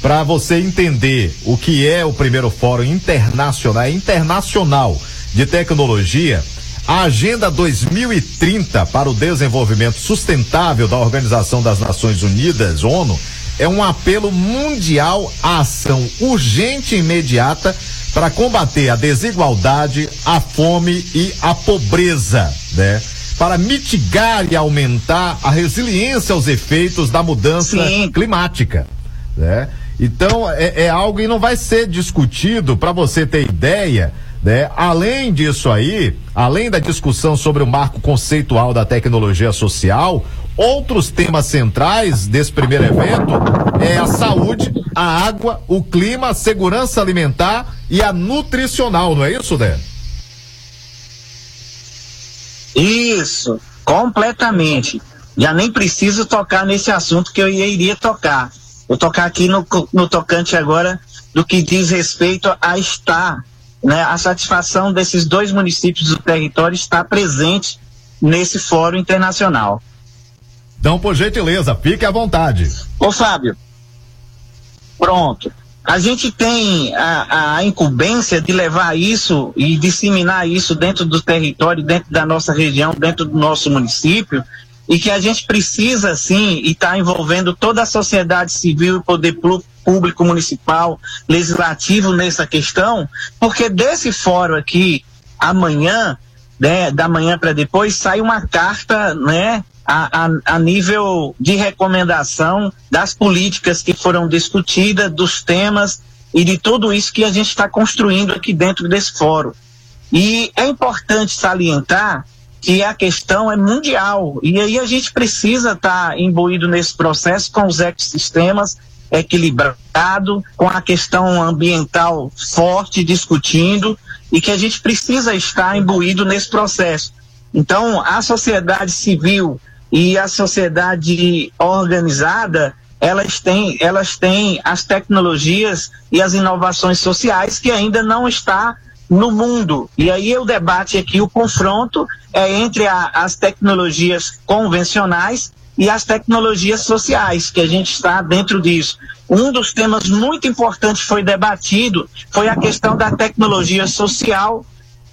Speaker 1: Para você entender o que é o primeiro fórum internacional, é internacional de tecnologia, a Agenda 2030 para o Desenvolvimento Sustentável da Organização das Nações Unidas, ONU, é um apelo mundial à ação urgente e imediata para combater a desigualdade, a fome e a pobreza, né? Para mitigar e aumentar a resiliência aos efeitos da mudança climática, né? Então é, é algo que não vai ser discutido para você ter ideia, né? Além disso aí, além da discussão sobre o marco conceitual da tecnologia social, outros temas centrais desse primeiro evento é a saúde, a água, o clima, a segurança alimentar e a nutricional, não é isso, Dé?
Speaker 21: Isso, completamente. Já nem preciso tocar nesse assunto que eu ia- iria tocar. Vou tocar aqui no, no tocante agora do que diz respeito a estar, né, a satisfação desses dois municípios do território estar presente nesse fórum internacional.
Speaker 1: Então, por gentileza, fique à vontade.
Speaker 21: Ô Fábio, pronto. A gente tem a, a incumbência de levar isso e disseminar isso dentro do território, dentro da nossa região, dentro do nosso município, e que a gente precisa, sim, e está envolvendo toda a sociedade civil e poder público municipal, legislativo nessa questão, porque desse fórum aqui, amanhã, né, da manhã para depois, sai uma carta, né, a, a, a nível de recomendação das políticas que foram discutidas, dos temas e de tudo isso que a gente está construindo aqui dentro desse fórum. E é importante salientar que a questão é mundial e aí a gente precisa estar tá imbuído nesse processo com os ecossistemas equilibrado, com a questão ambiental forte discutindo e que a gente precisa estar imbuído nesse processo. Então, a sociedade civil e a sociedade organizada, elas têm, elas têm as tecnologias e as inovações sociais que ainda não está no mundo. E aí o debate aqui, o confronto é entre a, as tecnologias convencionais e as tecnologias sociais, que a gente está dentro disso. Um dos temas muito importantes foi debatido foi a questão da tecnologia social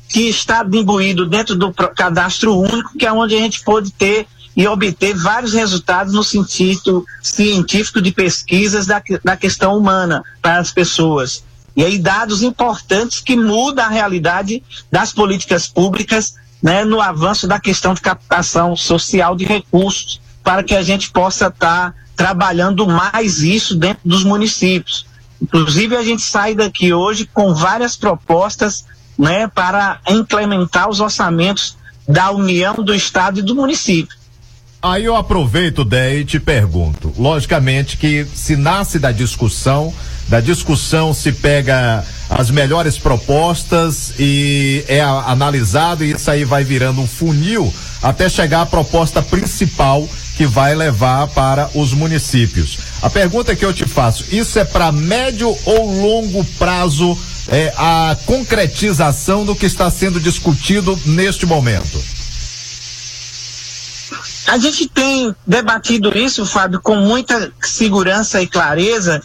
Speaker 21: que está imbuído dentro do cadastro único, que é onde a gente pode ter e obter vários resultados no sentido científico de pesquisas da, da questão humana para as pessoas. E aí dados importantes que mudam a realidade das políticas públicas né, no avanço da questão de captação social de recursos para que a gente possa estar tá trabalhando mais isso dentro dos municípios. Inclusive a gente sai daqui hoje com várias propostas né, para implementar os orçamentos da União, do Estado e do município.
Speaker 1: Aí eu aproveito, Dé, e te pergunto. Logicamente que se nasce da discussão, da discussão se pega as melhores propostas e é analisado e isso aí vai virando um funil até chegar à proposta principal que vai levar para os municípios. A pergunta que eu te faço, isso é para médio ou longo prazo é, a concretização do que está sendo discutido neste momento?
Speaker 21: A gente tem debatido isso, Fábio, com muita segurança e clareza,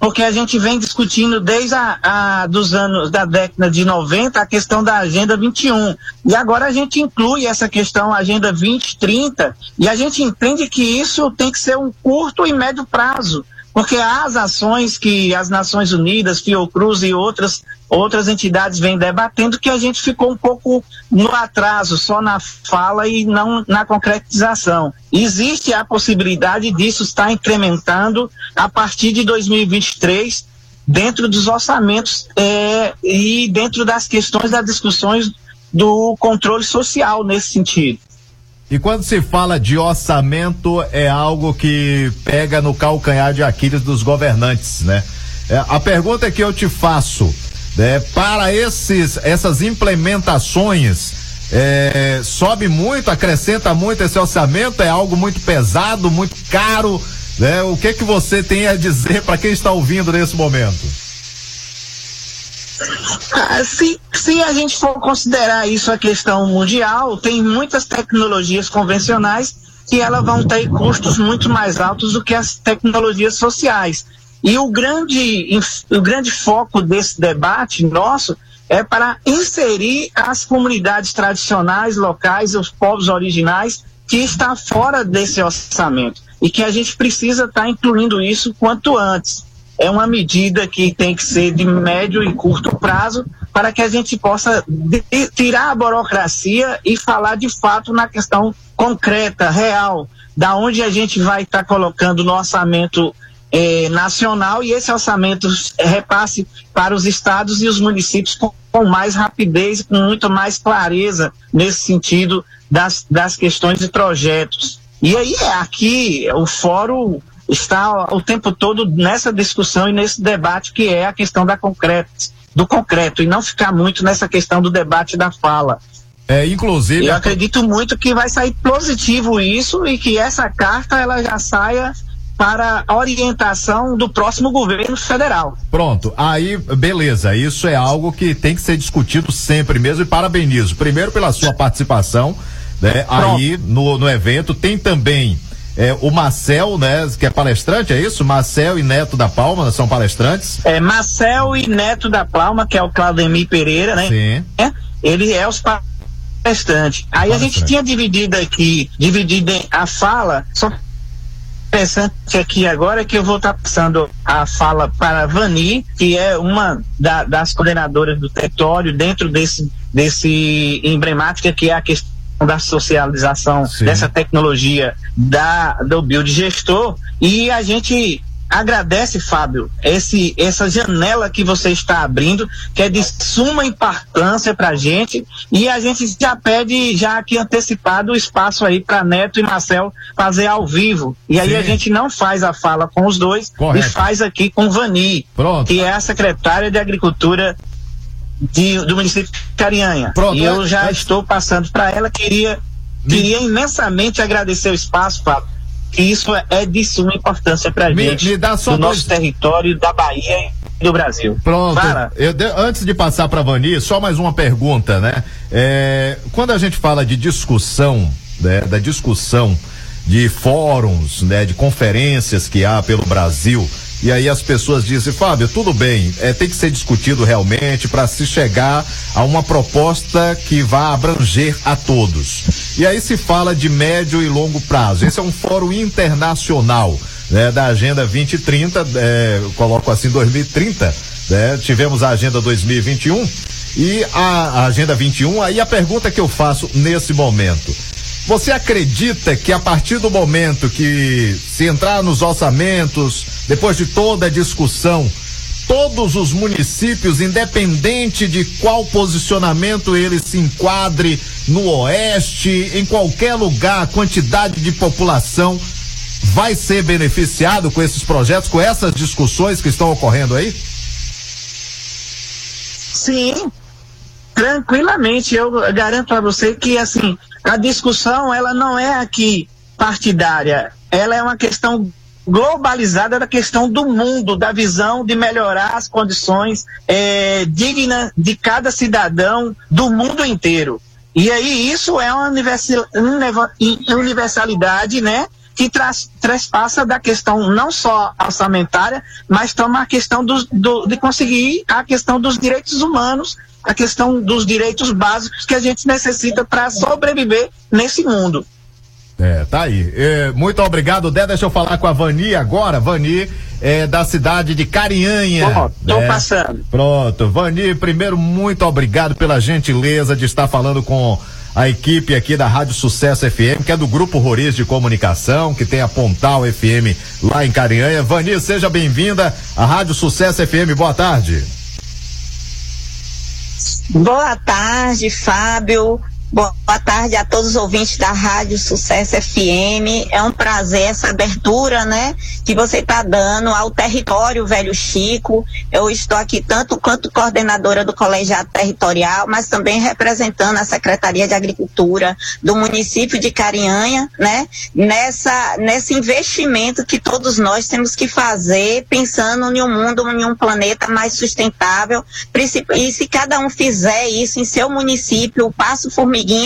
Speaker 21: porque a gente vem discutindo desde a, a, dos anos da década de 90 a questão da Agenda 21. E agora a gente inclui essa questão Agenda 2030 e a gente entende que isso tem que ser um curto e médio prazo porque as ações que as Nações Unidas, Fiocruz e outras outras entidades vêm debatendo que a gente ficou um pouco no atraso, só na fala e não na concretização. Existe a possibilidade disso estar incrementando a partir de 2023 dentro dos orçamentos é, e dentro das questões das discussões do controle social nesse sentido.
Speaker 1: E quando se fala de orçamento, é algo que pega no calcanhar de Aquiles dos governantes, né? É, a pergunta que eu te faço, é, para esses, essas implementações, é, sobe muito, acrescenta muito esse orçamento, é algo muito pesado, muito caro, né? O que que você tem a dizer para quem está ouvindo nesse momento?
Speaker 21: Ah, se, se a gente for considerar isso a questão mundial, tem muitas tecnologias convencionais que elas vão ter custos muito mais altos do que as tecnologias sociais. E o grande, o grande foco desse debate nosso é para inserir as comunidades tradicionais, locais, os povos originais que está fora desse orçamento e que a gente precisa estar tá incluindo isso quanto antes é uma medida que tem que ser de médio e curto prazo para que a gente possa tirar a burocracia e falar de fato na questão concreta, real, da onde a gente vai estar tá colocando no orçamento eh, nacional e esse orçamento repasse para os estados e os municípios com, com mais rapidez, com muito mais clareza nesse sentido das, das questões e projetos. E aí aqui o fórum está o tempo todo nessa discussão e nesse debate que é a questão da concreto, do concreto e não ficar muito nessa questão do debate da fala.
Speaker 1: É, inclusive.
Speaker 21: Eu acredito muito que vai sair positivo isso e que essa carta ela já saia para orientação do próximo governo federal.
Speaker 1: Pronto, aí beleza, isso é algo que tem que ser discutido sempre mesmo e parabenizo, primeiro pela sua participação, né? Aí no, no evento tem também é, o Marcel, né, que é palestrante, é isso? Marcel e Neto da Palma são palestrantes?
Speaker 21: É, Marcel e Neto da Palma, que é o Claudemir Pereira, né? Sim. É, ele é os palestrantes. Aí a gente tinha dividido aqui, dividido a fala, só interessante aqui agora é que eu vou estar tá passando a fala para a Vani, que é uma da, das coordenadoras do território dentro desse, desse emblemática que é a questão da socialização dessa tecnologia da, do biodigestor e a gente agradece, Fábio, esse, essa janela que você está abrindo, que é de suma importância para a gente, e a gente já pede, já aqui antecipado, o espaço aí para Neto e Marcel fazer ao vivo. E aí
Speaker 1: Sim.
Speaker 21: a gente não faz a fala com os dois,
Speaker 1: Correto.
Speaker 21: e faz aqui com Vani,
Speaker 1: Pronto.
Speaker 21: que é a secretária de Agricultura de- do município de Carianha.
Speaker 1: Pronto,
Speaker 21: e eu
Speaker 1: é-
Speaker 21: já
Speaker 1: é-
Speaker 21: estou passando para ela, queria, queria imensamente agradecer o espaço, Fábio, que isso é- de suma importância para
Speaker 1: Me-
Speaker 21: gente,
Speaker 1: me dá só
Speaker 21: do
Speaker 1: dois-
Speaker 21: nosso território, da Bahia e do Brasil.
Speaker 1: Pronto. Eu antes de passar para Vani, só mais uma pergunta, né? É, quando a gente fala de discussão, né, da discussão de fóruns, né, de conferências que há pelo Brasil, e aí as pessoas dizem, Fábio, tudo bem, é, tem que ser discutido realmente para se chegar a uma proposta que vá abranger a todos. E aí se fala de médio e longo prazo. Esse é um fórum internacional né, da Agenda 2030, é, coloco assim 2030, né? Tivemos a Agenda 2021 e a, a Agenda 21. Aí a pergunta que eu faço nesse momento. Você acredita que a partir do momento que se entrar nos orçamentos, depois de toda a discussão, todos os municípios, independente de qual posicionamento ele se enquadre no oeste, em qualquer lugar, a quantidade de população vai ser beneficiado com esses projetos, com essas discussões que estão ocorrendo aí?
Speaker 21: Sim, tranquilamente. Eu garanto a você que assim a discussão ela não é aqui partidária, ela é uma questão globalizada da questão do mundo, da visão de melhorar as condições eh, dignas de cada cidadão do mundo inteiro. E aí isso é uma universalidade, né? Que traz, transpassa da questão não só orçamentária, mas toma a questão do, de conseguir a questão dos direitos humanos, a questão dos direitos básicos que a gente necessita para sobreviver nesse mundo.
Speaker 1: É, tá aí. É, muito obrigado, Dé. Deixa eu falar com a Vani agora. Vani é da cidade de Carinhanha.
Speaker 21: Ó, tô
Speaker 1: né?
Speaker 21: passando.
Speaker 1: Pronto. Vani, primeiro, muito obrigado pela gentileza de estar falando com a equipe aqui da Rádio Sucesso FM, que é do Grupo Roriz de Comunicação, que tem a Pontal FM lá em Carinhanha. Vani, seja bem-vinda à Rádio Sucesso FM. Boa tarde.
Speaker 22: Boa tarde, Fábio. Boa tarde a todos os ouvintes da Rádio Sucesso FM. É um prazer essa abertura, né, que você está dando ao território Velho Chico. Eu estou aqui tanto quanto coordenadora do colegiado territorial, mas também representando a Secretaria de Agricultura do município de Carinhanha, né, nessa nesse investimento que todos nós temos que fazer, pensando em um mundo, em um planeta mais sustentável. E se cada um fizer isso em seu município, o passo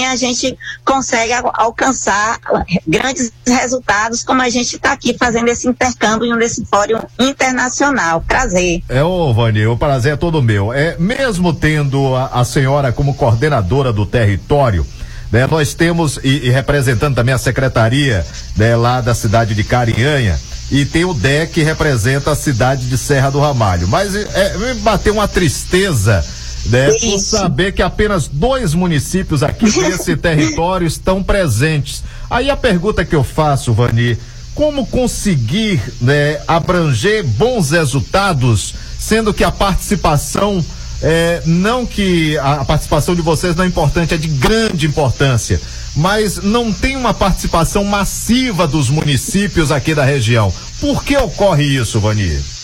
Speaker 22: a gente consegue al- alcançar grandes resultados, como a gente está aqui fazendo esse intercâmbio nesse fórum internacional. Prazer.
Speaker 1: É, ô Vani, o prazer é todo meu. É, mesmo tendo a, a senhora como coordenadora do território, né, nós temos, e, e representando também a secretaria né, lá da cidade de Carinhanha, e tem o DE que representa a cidade de Serra do Ramalho. Mas é, me bateu uma tristeza. Né, por saber que apenas dois municípios aqui [laughs] desse território estão presentes. Aí a pergunta que eu faço, Vani, como conseguir né, abranger bons resultados, sendo que a participação, é, não que a, a participação de vocês não é importante, é de grande importância, mas não tem uma participação massiva dos municípios aqui da região. Por que ocorre isso, Vani?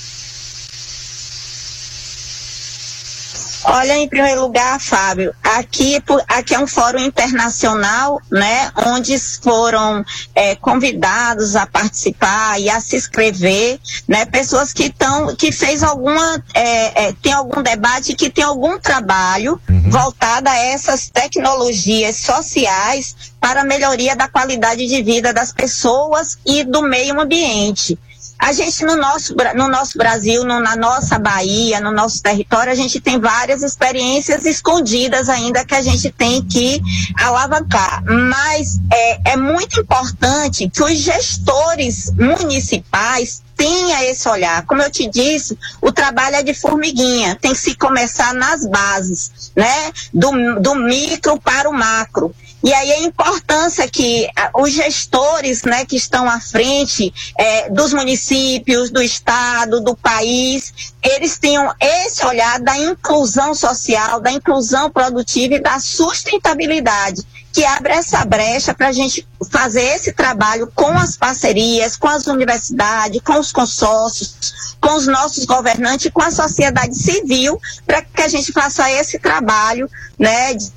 Speaker 22: Olha, em primeiro lugar, Fábio, aqui, aqui é um fórum internacional, né, onde foram eh, convidados a participar e a se inscrever, né, pessoas que estão, que fez alguma, eh, eh, tem algum debate, que tem algum trabalho voltado a essas tecnologias sociais para a melhoria da qualidade de vida das pessoas e do meio ambiente. A gente no nosso, no nosso Brasil, no- na nossa Bahia, no nosso território, a gente tem várias experiências escondidas ainda que a gente tem que alavancar. Mas é, é muito importante que os gestores municipais tenha esse olhar. Como eu te disse, o trabalho é de formiguinha, tem que se começar nas bases, né? Do, do micro para o macro. E aí a importância que os gestores, né, que estão à frente eh, dos municípios, do estado, do país, eles tenham esse olhar da inclusão social, da inclusão produtiva e da sustentabilidade que abre essa brecha para a gente fazer esse trabalho com as parcerias, com as universidades, com os consórcios, com os nossos governantes, com a sociedade civil, para que a gente faça esse trabalho né, de,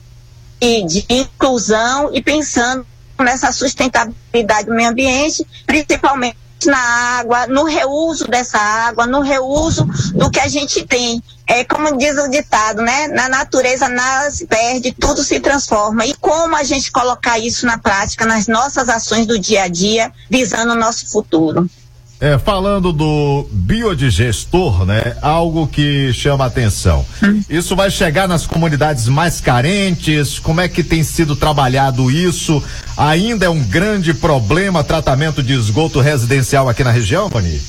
Speaker 22: de inclusão e pensando nessa sustentabilidade do meio ambiente, principalmente na água, no reuso dessa água, no reuso do que a gente tem. É como diz o ditado, né? Na natureza nada se perde, tudo se transforma. E como a gente colocar isso na prática, nas nossas ações do dia a dia, visando o nosso futuro.
Speaker 1: É, falando do biodigestor, né? Algo que chama atenção. Isso vai chegar nas comunidades mais carentes? Como é que tem sido trabalhado isso? Ainda é um grande problema tratamento de esgoto residencial aqui na região, Vani?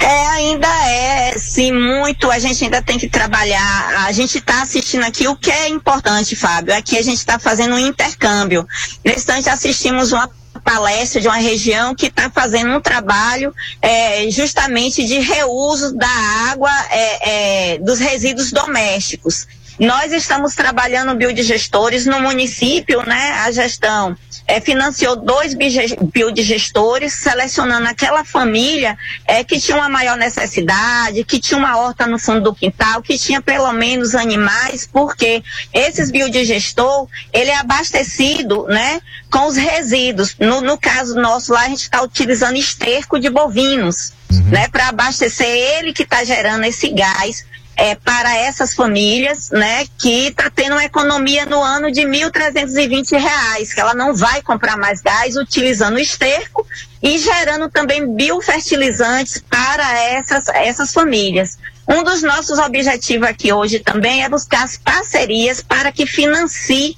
Speaker 22: É, ainda é, sim, muito. A gente ainda tem que trabalhar. A gente está assistindo aqui. O que é importante, Fábio, é que a gente está fazendo um intercâmbio. Nesse instante, assistimos uma palestra de uma região que está fazendo um trabalho é, justamente de reuso da água é, é, dos resíduos domésticos. Nós estamos trabalhando biodigestores no município, né? A gestão é, financiou dois biodigestores, selecionando aquela família é, que tinha uma maior necessidade, que tinha uma horta no fundo do quintal, que tinha pelo menos animais, porque esses biodigestor, ele é abastecido, né? Com os resíduos. No, no caso nosso lá, a gente está utilizando esterco de bovinos, né? Para abastecer ele que está gerando esse gás é, para essas famílias, né, que está tendo uma economia no ano de 1.320 reais, que ela não vai comprar mais gás utilizando esterco e gerando também biofertilizantes para essas, essas famílias. Um dos nossos objetivos aqui hoje também é buscar as parcerias para que financie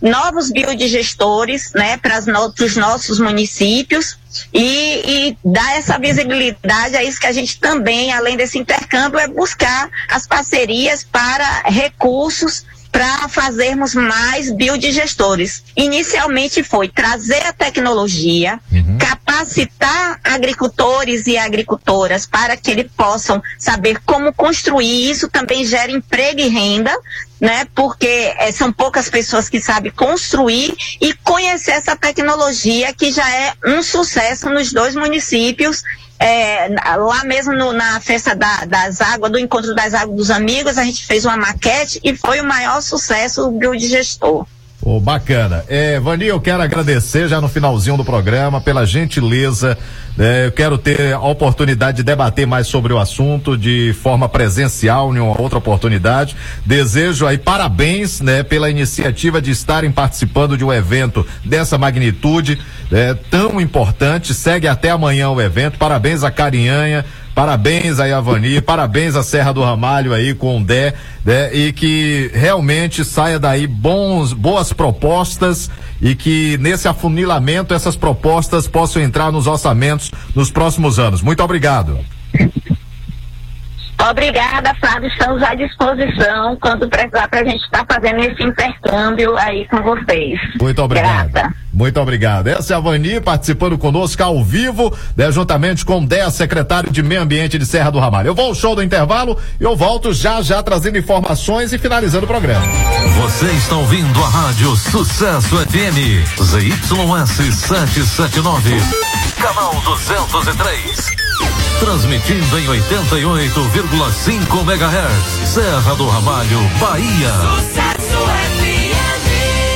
Speaker 22: novos biodigestores, né, para os nossos municípios e, e dar essa visibilidade a isso que a gente também, além desse intercâmbio, é buscar as parcerias para recursos para fazermos mais biodigestores. Inicialmente foi trazer a tecnologia, capacitar agricultores e agricultoras para que eles possam saber como construir isso também gera emprego e renda, né? Porque eh, são poucas pessoas que sabem construir e conhecer essa tecnologia que já é um sucesso nos dois municípios. É, lá mesmo no- na festa da- das águas, do encontro das águas dos amigos, a gente fez uma maquete e foi o maior sucesso do biodigestor.
Speaker 1: Ô, bacana. É, Vani, eu quero agradecer já no finalzinho do programa pela gentileza. né, eu quero ter a oportunidade de debater mais sobre o assunto de forma presencial em uma outra oportunidade. Desejo aí parabéns, né, pela iniciativa de estarem participando de um evento dessa magnitude, né, tão importante. Segue até amanhã o evento. Parabéns a Carinhanha. Parabéns aí a Vani, parabéns à Serra do Ramalho aí com o Dé, né? E que realmente saia daí bons, boas propostas e que nesse afunilamento essas propostas possam entrar nos orçamentos nos próximos anos. Muito obrigado.
Speaker 22: Obrigada, Flávio. Estamos à disposição quando precisar para a gente estar fazendo esse intercâmbio aí com vocês.
Speaker 1: Muito obrigado.
Speaker 22: Grata.
Speaker 1: Muito obrigado. Essa é a Vani participando conosco ao vivo, né, juntamente com o Dé, secretário de Meio Ambiente de Serra do Ramalho. Eu vou ao show do intervalo e eu volto já já trazendo informações e finalizando o programa.
Speaker 2: Você está ouvindo a Rádio Sucesso FM, ZYS 779, canal 203. Transmitindo em 88,5 MHz, Serra do Ramalho, Bahia.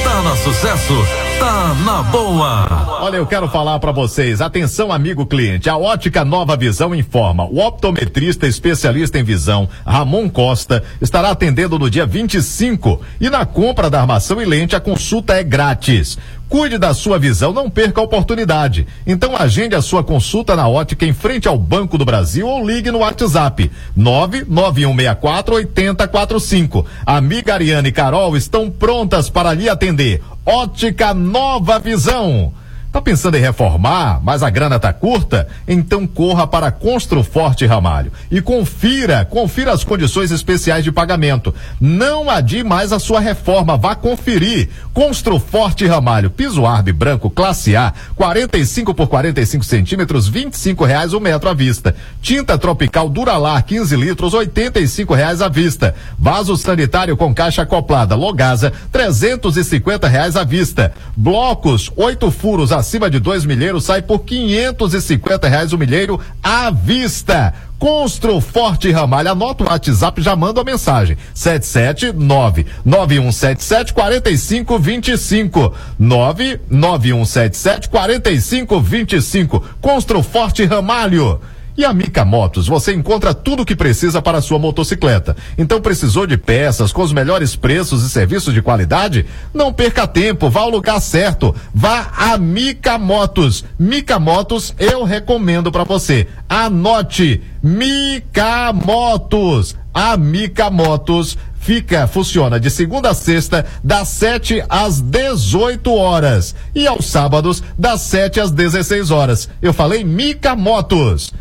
Speaker 2: Tá na sucesso, tá na boa.
Speaker 1: Olha, eu quero falar para vocês. Atenção, amigo cliente. A Ótica Nova Visão informa. O optometrista especialista em visão, Ramon Costa, estará atendendo no dia 25. E na compra da armação e lente, a consulta é grátis. Cuide da sua visão, não perca a oportunidade. Então agende a sua consulta na ótica em frente ao Banco do Brasil ou ligue no WhatsApp 99164 8045. Amiga Ariane e Carol estão prontas para lhe atender. Ótica Nova Visão. Tá pensando em reformar, mas a grana tá curta? Então corra para Construforte Ramalho e confira, confira as condições especiais de pagamento. Não adie mais a sua reforma, vá conferir. Construforte Ramalho, piso Arbe branco classe A, 45 por 45 centímetros, 25 reais o metro à vista. Tinta tropical Duralar 15 litros, 85 reais à vista. Vaso sanitário com caixa acoplada Logasa, 350 reais à vista. Blocos, oito furos acima de dois milheiros sai por 550 reais o milheiro à vista. Constru Forte Ramalho. Anota o WhatsApp, já manda a mensagem. 779 9177 4525. 99177 4525. Constru Forte Ramalho. E a Mica Motos, você encontra tudo o que precisa para a sua motocicleta. Então precisou de peças com os melhores preços e serviços de qualidade? Não perca tempo, vá ao lugar certo. Vá a Mica Motos. Mica Motos eu recomendo para você. Anote Mica Motos. A Mica Motos fica, funciona de segunda a sexta, das 7 às 18 horas. E aos sábados, das 7 às 16 horas. Eu falei Mica Motos.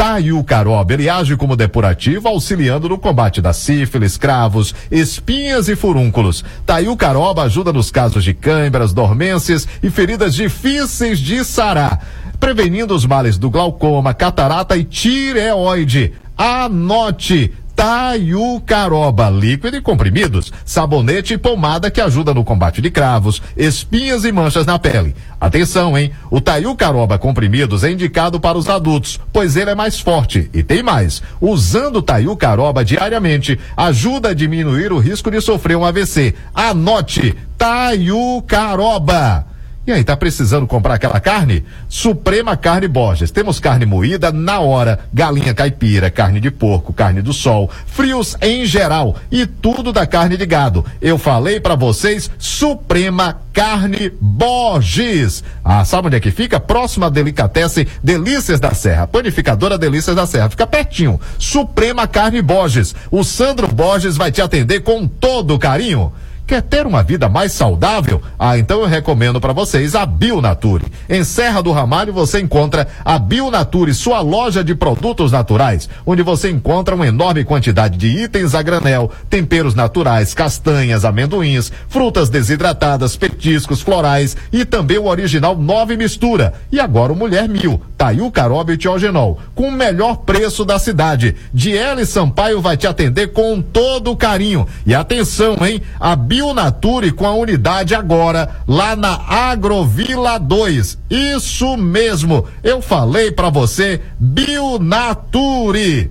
Speaker 1: Tayu Caroba, ele age como depurativo, auxiliando no combate da sífilis, cravos, espinhas e furúnculos. Tayu Caroba ajuda nos casos de câimbras, dormências e feridas difíceis de sarar, prevenindo os males do glaucoma, catarata e tireoide. Anote! Tayu Caroba, líquido e comprimidos, sabonete e pomada que ajuda no combate de cravos, espinhas e manchas na pele. Atenção, hein? O Tayu Caroba comprimidos é indicado para os adultos, pois ele é mais forte e tem mais. Usando o Tayu Caroba diariamente, ajuda a diminuir o risco de sofrer um AVC. Anote, Tayu Caroba. E aí, tá precisando comprar aquela carne? Suprema Carne Borges. Temos carne moída na hora, galinha caipira, carne de porco, carne do sol, frios em geral e tudo da carne de gado. Eu falei para vocês, Suprema Carne Borges. Ah, sabe onde é que fica? Próxima a Delicatessen Delícias da Serra. Panificadora Delícias da Serra. Fica pertinho. Suprema Carne Borges. O Sandro Borges vai te atender com todo carinho. Quer ter uma vida mais saudável? Ah, então eu recomendo para vocês a Bionature. Em Serra do Ramalho você encontra a Bionature, sua loja de produtos naturais, onde você encontra uma enorme quantidade de itens a granel, temperos naturais, castanhas, amendoins, frutas desidratadas, petiscos, florais e também o original Nove Mistura. E agora o Mulher Mil, Taiu Caroba e Tiogenol, com o melhor preço da cidade. Diele Sampaio vai te atender com todo carinho. E atenção, hein? A Bionature com a unidade agora lá na Agrovila 2. Isso mesmo. Eu falei pra você, Bionature.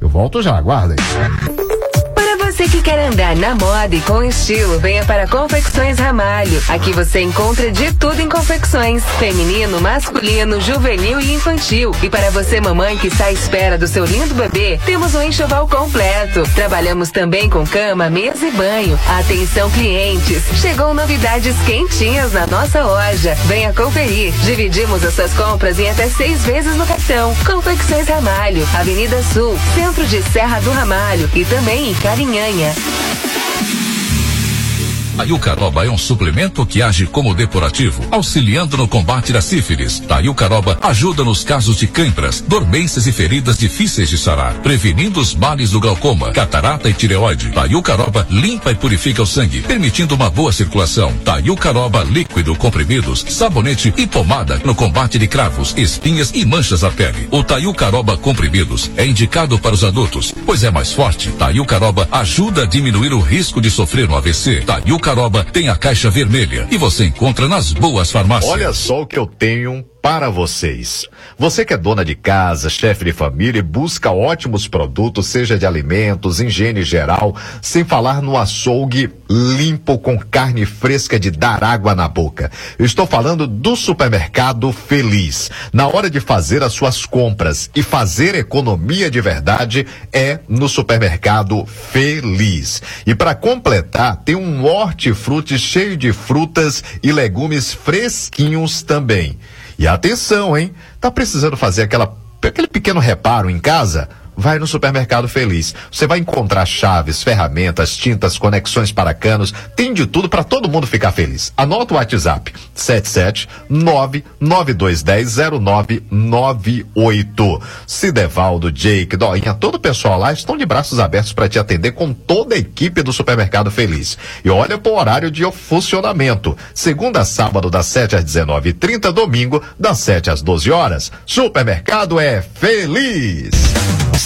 Speaker 1: Eu volto já, aguardem.
Speaker 16: Você que quer andar na moda e com estilo, venha para Confecções Ramalho. Aqui você encontra de tudo em confecções: feminino, masculino, juvenil e infantil. E para você, mamãe que está à espera do seu lindo bebê, temos um enxoval completo. Trabalhamos também com cama, mesa e banho. Atenção, clientes! Chegou novidades quentinhas na nossa loja. Venha conferir. Dividimos as suas compras em até seis vezes no cartão. Confecções Ramalho, Avenida Sul, centro de Serra do Ramalho e também em Carinhanha. Yeah.
Speaker 2: A Yucaroba é um suplemento que age como depurativo, auxiliando no combate da sífilis. A Yucaroba ajuda nos casos de câimbras, dormências e feridas difíceis de sarar, prevenindo os males do glaucoma, catarata e tireoide. A Yucaroba limpa e purifica o sangue, permitindo uma boa circulação. A Yucaroba líquido, comprimidos, sabonete e pomada no combate de cravos, espinhas e manchas na pele. O Tayucaroba comprimidos é indicado para os adultos, pois é mais forte. Tayucaroba ajuda a diminuir o risco de sofrer um AVC. Tayucaroba tem a caixa vermelha e você encontra nas boas farmácias.
Speaker 1: Olha só o que eu tenho para vocês. Você que é dona de casa, chefe de família e busca ótimos produtos, seja de alimentos, higiene geral, sem falar no açougue limpo com carne fresca de dar água na boca. Estou falando do supermercado Feliz. Na hora de fazer as suas compras e fazer economia de verdade é no supermercado Feliz. E para completar, tem um hortifruti cheio de frutas e legumes fresquinhos também. E atenção, hein? Tá precisando fazer aquela, aquele pequeno reparo em casa? Vai no Supermercado Feliz. Você vai encontrar chaves, ferramentas, tintas, conexões para canos, tem de tudo para todo mundo ficar feliz. Anota o WhatsApp: 77992100998. Cidevaldo, Jake, Doinha, todo o pessoal lá estão de braços abertos para te atender com toda a equipe do Supermercado Feliz. E olha pro horário de funcionamento. Segunda a sábado, das 7 às 19h30, domingo, das 7 às 12 horas. Supermercado é feliz.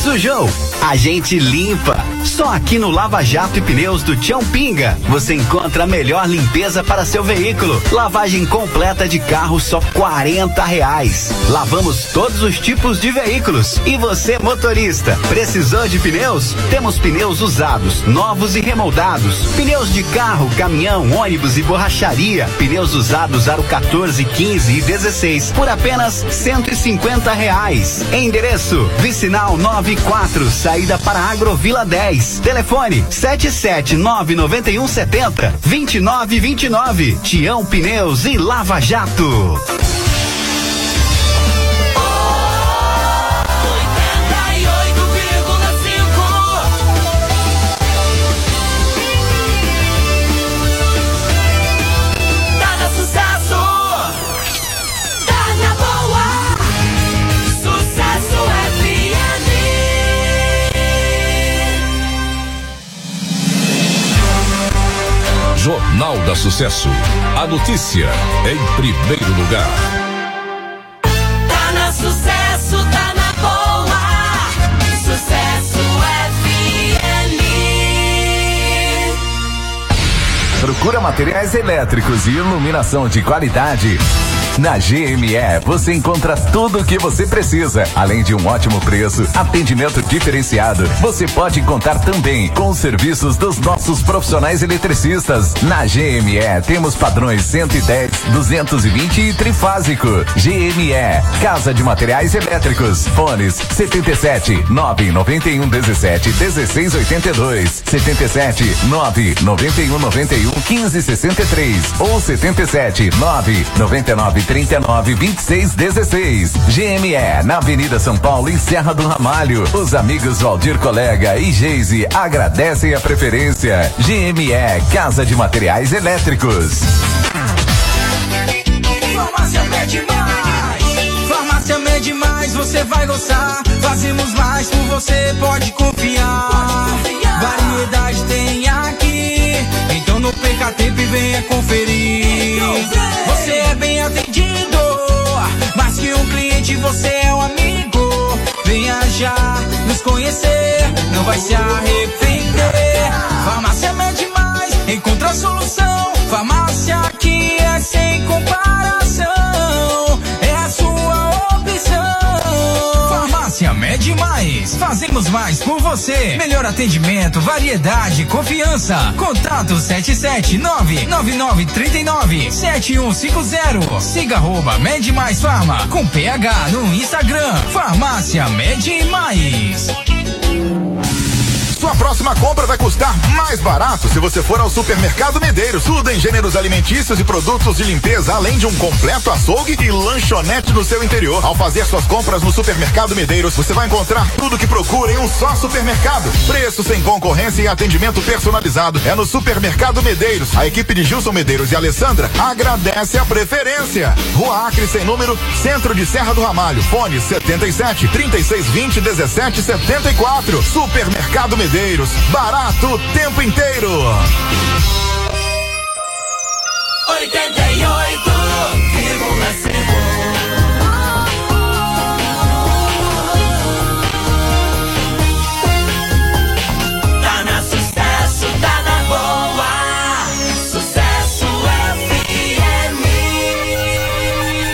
Speaker 7: Sujou? A gente limpa. Só aqui no Lava Jato e Pneus do Tião Pinga você encontra a melhor limpeza para seu veículo. Lavagem completa de carro só 40 reais. Lavamos todos os tipos de veículos. E você, motorista, precisou de pneus? Temos pneus usados, novos e remoldados. Pneus de carro, caminhão, ônibus e borracharia. Pneus usados aro 14, 15 e 16 por apenas 150 reais. Endereço: Vicinal 94, saída para Agrovila 10. Telefone 7799170 2929. Tião Pneus e Lava Jato.
Speaker 2: Jornal da Sucesso. A notícia em primeiro lugar.
Speaker 9: Tá na sucesso, tá na boa. Sucesso FM.
Speaker 13: Procura materiais elétricos e iluminação de qualidade. Na GME você encontra tudo o que você precisa, além de um ótimo preço, atendimento diferenciado. Você pode contar também com os serviços dos nossos profissionais eletricistas. Na GME temos padrões 110, 220 e trifásico. GME, Casa de Materiais Elétricos. Fones 77 991 17 16 82, 77 991 91 15 63 ou 77 9 99 39 26 16. GME na Avenida São Paulo em Serra do Ramalho. Os amigos Valdir Colega e Geise agradecem a preferência. GME Casa de Materiais Elétricos.
Speaker 4: Farmácia Mede Mais. Farmácia Mede Mais, você vai gostar. Fazemos mais por você, pode confiar. Variedade tem aqui. Então não perca tempo e venha conferir. Não vai se arrepender. Farmácia Mede Mais. Encontra a solução. Farmácia aqui é sem comparação. É a sua opção. Farmácia Mede Mais. Fazemos mais por você. Melhor atendimento, variedade, confiança. Contato 779-9939-7150. Siga arroba Mede Mais Farma com PH no Instagram. Farmácia Mede Mais.
Speaker 15: Sua próxima compra vai custar mais barato se você for ao Supermercado Medeiros. Tudo em gêneros alimentícios e produtos de limpeza, além de um completo açougue e lanchonete no seu interior. Ao fazer suas compras no Supermercado Medeiros, você vai encontrar tudo que procura em um só supermercado. Preço sem concorrência e atendimento personalizado. É no Supermercado Medeiros. A equipe de Gilson Medeiros e Alessandra agradece a preferência. Rua Acre sem número, centro de Serra do Ramalho. Fone 77 3620 1774. Supermercado Medeiros. Barato o tempo inteiro.
Speaker 9: 88,5 Tá na sucesso, tá na boa. Sucesso FM.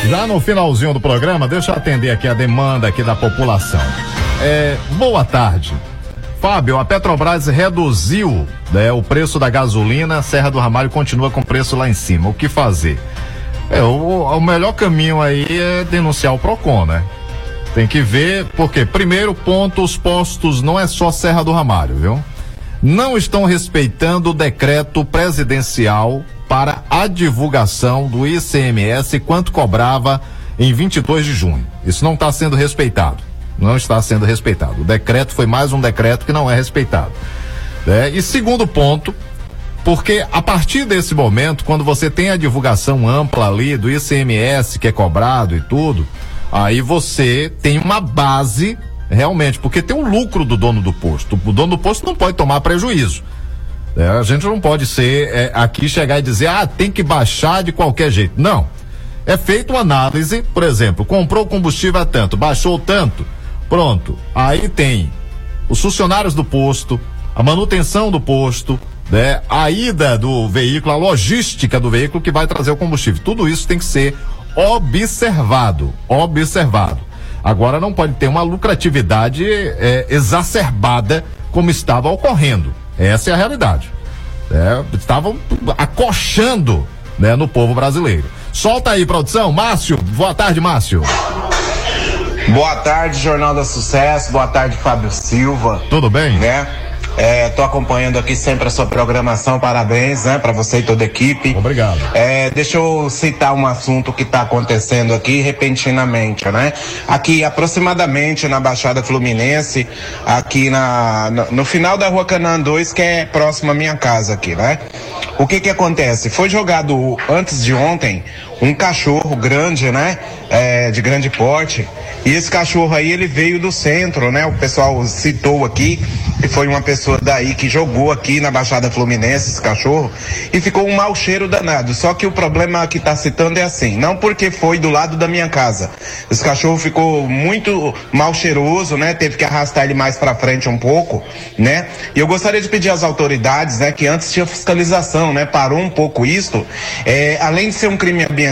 Speaker 1: Já no finalzinho do programa, deixa eu atender aqui a demanda aqui da população. É, boa tarde. Fábio, a Petrobras reduziu né, o preço da gasolina, Serra do Ramalho continua com preço lá em cima. O que fazer? É, o, o melhor caminho aí é denunciar o PROCON, né? Tem que ver, porque primeiro ponto, os postos não é só Serra do Ramalho, viu? Não estão respeitando o decreto presidencial para a divulgação do ICMS quanto cobrava em 22 de junho. Isso não está sendo respeitado. Não está sendo respeitado. O decreto foi mais um decreto que não é respeitado. né? E segundo ponto, porque a partir desse momento, quando você tem a divulgação ampla ali do ICMS que é cobrado e tudo, aí você tem uma base realmente, porque tem um lucro do dono do posto. O dono do posto não pode tomar prejuízo. É, a gente não pode ser é, aqui chegar e dizer, ah, tem que baixar de qualquer jeito. Não. É feita uma análise, por exemplo, comprou combustível a tanto, baixou tanto, pronto. Aí tem os funcionários do posto, a manutenção do posto, né, a ida do veículo, a logística do veículo que vai trazer o combustível. Tudo isso tem que ser observado, observado. Agora não pode ter uma lucratividade é, exacerbada como estava ocorrendo. Essa é a realidade. É, estavam acochando né, no povo brasileiro. Solta aí, produção. Márcio, boa tarde, Márcio.
Speaker 23: Boa tarde, Jornal da Sucesso. Boa tarde, Fábio Silva.
Speaker 1: Tudo bem?
Speaker 23: Né? É, tô acompanhando aqui sempre a sua programação. Parabéns, né, para você e toda a equipe.
Speaker 1: Obrigado.
Speaker 23: É, deixa eu citar um assunto que está acontecendo aqui repentinamente, né? Aqui aproximadamente na Baixada Fluminense, aqui na no, no final da Rua Canaã 2, que é próximo à minha casa aqui, né? O que que acontece? Foi jogado antes de ontem um cachorro grande, né? É, de grande porte. E esse cachorro aí, ele veio do centro, né? O pessoal citou aqui que foi uma pessoa daí que jogou aqui na Baixada Fluminense esse cachorro e ficou um mau cheiro danado. Só que o problema que tá citando é assim, não porque foi do lado da minha casa. Esse cachorro ficou muito mal cheiroso, né? Teve que arrastar ele mais para frente um pouco, né? E eu gostaria de pedir às autoridades, né, que antes tinha fiscalização, né? Parou um pouco isso. É, além de ser um crime ambiental,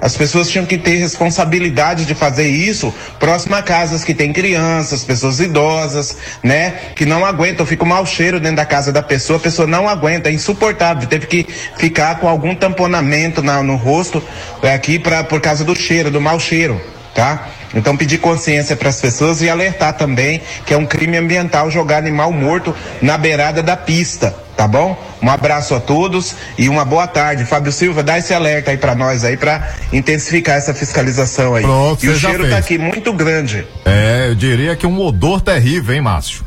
Speaker 23: as pessoas tinham que ter responsabilidade de fazer isso próximo a casas que tem crianças, pessoas idosas, né? Que não aguentam, fica um mau cheiro dentro da casa da pessoa, a pessoa não aguenta, é insuportável. Teve que ficar com algum tamponamento na- no rosto é, aqui pra, por causa do cheiro, do mau cheiro, tá? Então pedir consciência para as pessoas e alertar também que é um crime ambiental jogar animal morto na beirada da pista, tá bom? Um abraço a todos e uma boa tarde. Fábio Silva, dá esse alerta aí para nós aí para intensificar essa fiscalização aí.
Speaker 1: Pronto,
Speaker 23: e o cheiro
Speaker 1: fez.
Speaker 23: tá aqui muito grande.
Speaker 1: É, eu diria que um odor terrível, hein, Márcio?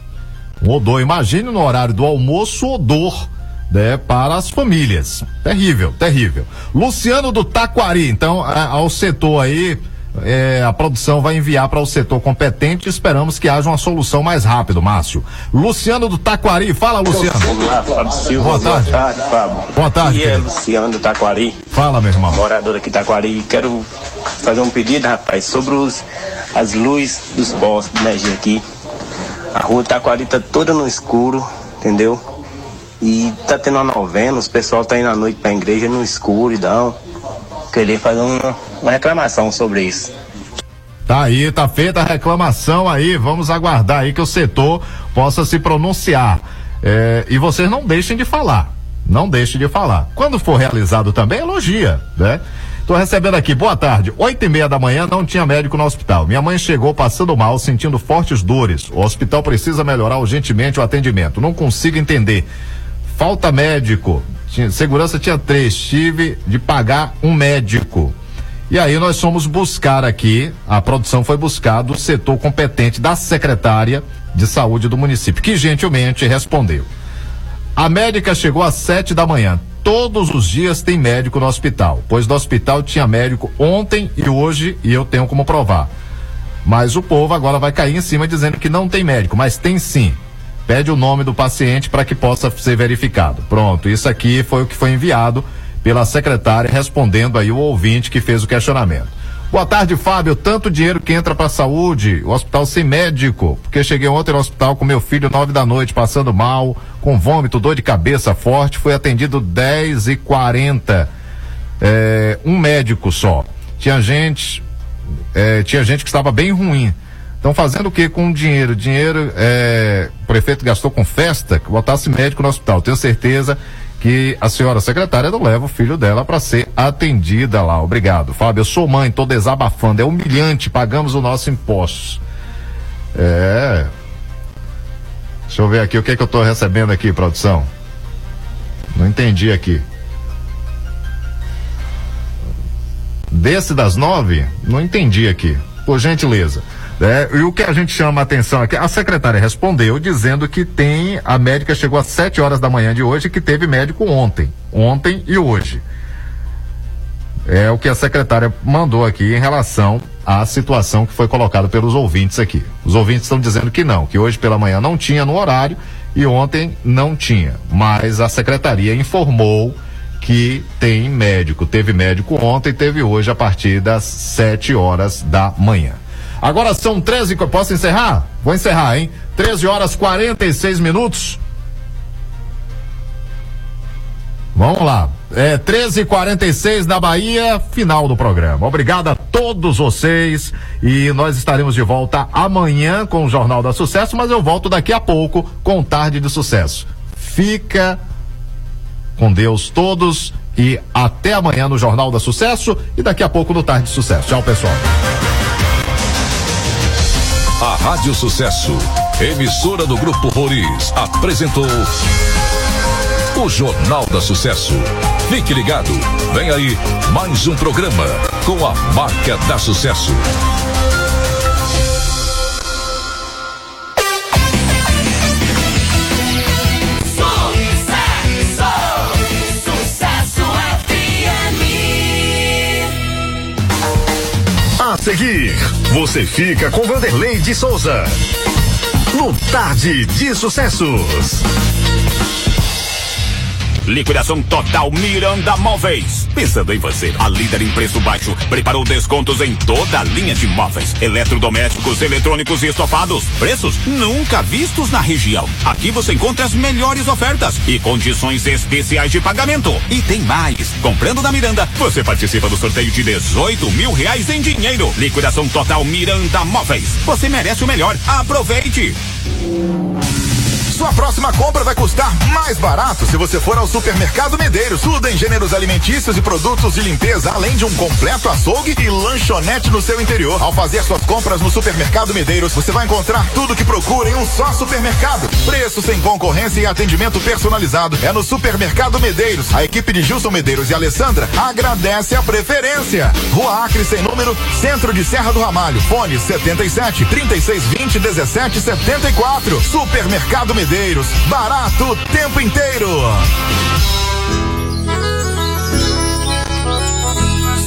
Speaker 1: Um odor. Imagine no horário do almoço odor. Né, para as famílias. Terrível, terrível. Luciano do Taquari, então, a- ao setor aí, é, a produção vai enviar para o setor competente e esperamos que haja uma solução mais rápido, Márcio. Luciano do Taquari, fala, Luciano.
Speaker 24: Olá, Fábio Silva.
Speaker 1: Boa tarde.
Speaker 24: Fábio.
Speaker 1: Boa tarde,
Speaker 24: E é. Luciano do Taquari.
Speaker 1: Fala, meu irmão.
Speaker 24: Morador aqui de Taquari. Quero fazer um pedido, rapaz, sobre os, as luzes dos postos de energia aqui. A rua Taquari tá toda no escuro, entendeu? E tá tendo uma novena, os pessoal tá indo à noite pra igreja no escuro e dão. Queria fazer uma, uma reclamação sobre isso.
Speaker 1: Tá aí, tá feita a reclamação aí. Vamos aguardar aí que o setor possa se pronunciar. É, e vocês não deixem de falar. Não deixem de falar. Quando for realizado também, elogia, né? Tô recebendo aqui, boa tarde. Oito e meia da manhã não tinha médico no hospital. Minha mãe chegou passando mal, sentindo fortes dores. O hospital precisa melhorar urgentemente o atendimento. Não consigo entender. Falta médico. Tinha- segurança tinha três. Tive de pagar um médico. E aí nós fomos buscar aqui, a produção foi buscar do setor competente da secretária de saúde do município, que gentilmente respondeu. A médica chegou às sete da manhã. Todos os dias tem médico no hospital, pois no hospital tinha médico ontem e hoje e eu tenho como provar. Mas o povo agora vai cair em cima dizendo que não tem médico, mas tem sim. Pede o nome do paciente para que possa ser verificado. Pronto, isso aqui foi o que foi enviado pela secretária respondendo aí o ouvinte que fez o questionamento. Boa tarde, Fábio. Tanto dinheiro que entra para saúde, o hospital sem médico. Porque cheguei ontem no hospital com meu filho nove da noite, passando mal, com vômito, dor de cabeça forte. Fui atendido 10 e 40 é, um médico só. Tinha gente, é, tinha gente que estava bem ruim. Então, fazendo o que com o dinheiro? Dinheiro, é, o prefeito gastou com festa, que botasse médico no hospital. Tenho certeza que a senhora secretária não leva o filho dela para ser atendida lá. Obrigado, Fábio. Eu sou mãe, tô desabafando. É humilhante, pagamos o nosso impostos. É. Deixa eu ver aqui o que, que eu tô recebendo aqui, produção. Não entendi aqui. Desse das nove? Não entendi aqui. Por gentileza. É, e o que a gente chama a atenção aqui, a secretária respondeu dizendo que tem, a médica chegou às 7 horas da manhã de hoje que teve médico ontem. Ontem e hoje. É o que a secretária mandou aqui em relação à situação que foi colocada pelos ouvintes aqui. Os ouvintes estão dizendo que não, que hoje pela manhã não tinha no horário e ontem não tinha. Mas a secretaria informou que tem médico. Teve médico ontem, teve hoje a partir das 7 horas da manhã. Agora são 13. co- Posso encerrar? Vou encerrar, hein? 13 horas 46 minutos. Vamos lá. É 13h46 na Bahia, final do programa. Obrigado a todos vocês e nós estaremos de volta amanhã com o Jornal da Sucesso, mas eu volto daqui a pouco com Tarde de Sucesso. Fica com Deus todos e até amanhã no Jornal da Sucesso e daqui a pouco no Tarde de Sucesso. Tchau, pessoal.
Speaker 2: A Rádio Sucesso, emissora do Grupo Roriz, apresentou o Jornal da Sucesso. Fique ligado, vem aí mais um programa com a marca da Sucesso.
Speaker 25: Seguir, você fica com Vanderlei de Souza. No Tarde de Sucessos.
Speaker 17: Liquidação total Miranda Móveis. Pensando em você, a líder em preço baixo preparou descontos em toda a linha de móveis, eletrodomésticos, eletrônicos e estofados. Preços nunca vistos na região. Aqui você encontra as melhores ofertas e condições especiais de pagamento. E tem mais. Comprando na Miranda, você participa do sorteio de 18 mil reais em dinheiro. Liquidação total Miranda Móveis. Você merece o melhor. Aproveite.
Speaker 15: Sua próxima compra vai custar mais barato se você for ao Supermercado Medeiros. Tudo em gêneros alimentícios e produtos de limpeza, além de um completo açougue e lanchonete no seu interior. Ao fazer suas compras no Supermercado Medeiros, você vai encontrar tudo que procura em um só supermercado. Preço sem concorrência e atendimento personalizado. É no Supermercado Medeiros. A equipe de Gilson Medeiros e Alessandra agradece a preferência. Rua Acre sem número, centro de Serra do Ramalho. Fone 77 3620 1774. Supermercado Medeiros. Barato o tempo inteiro.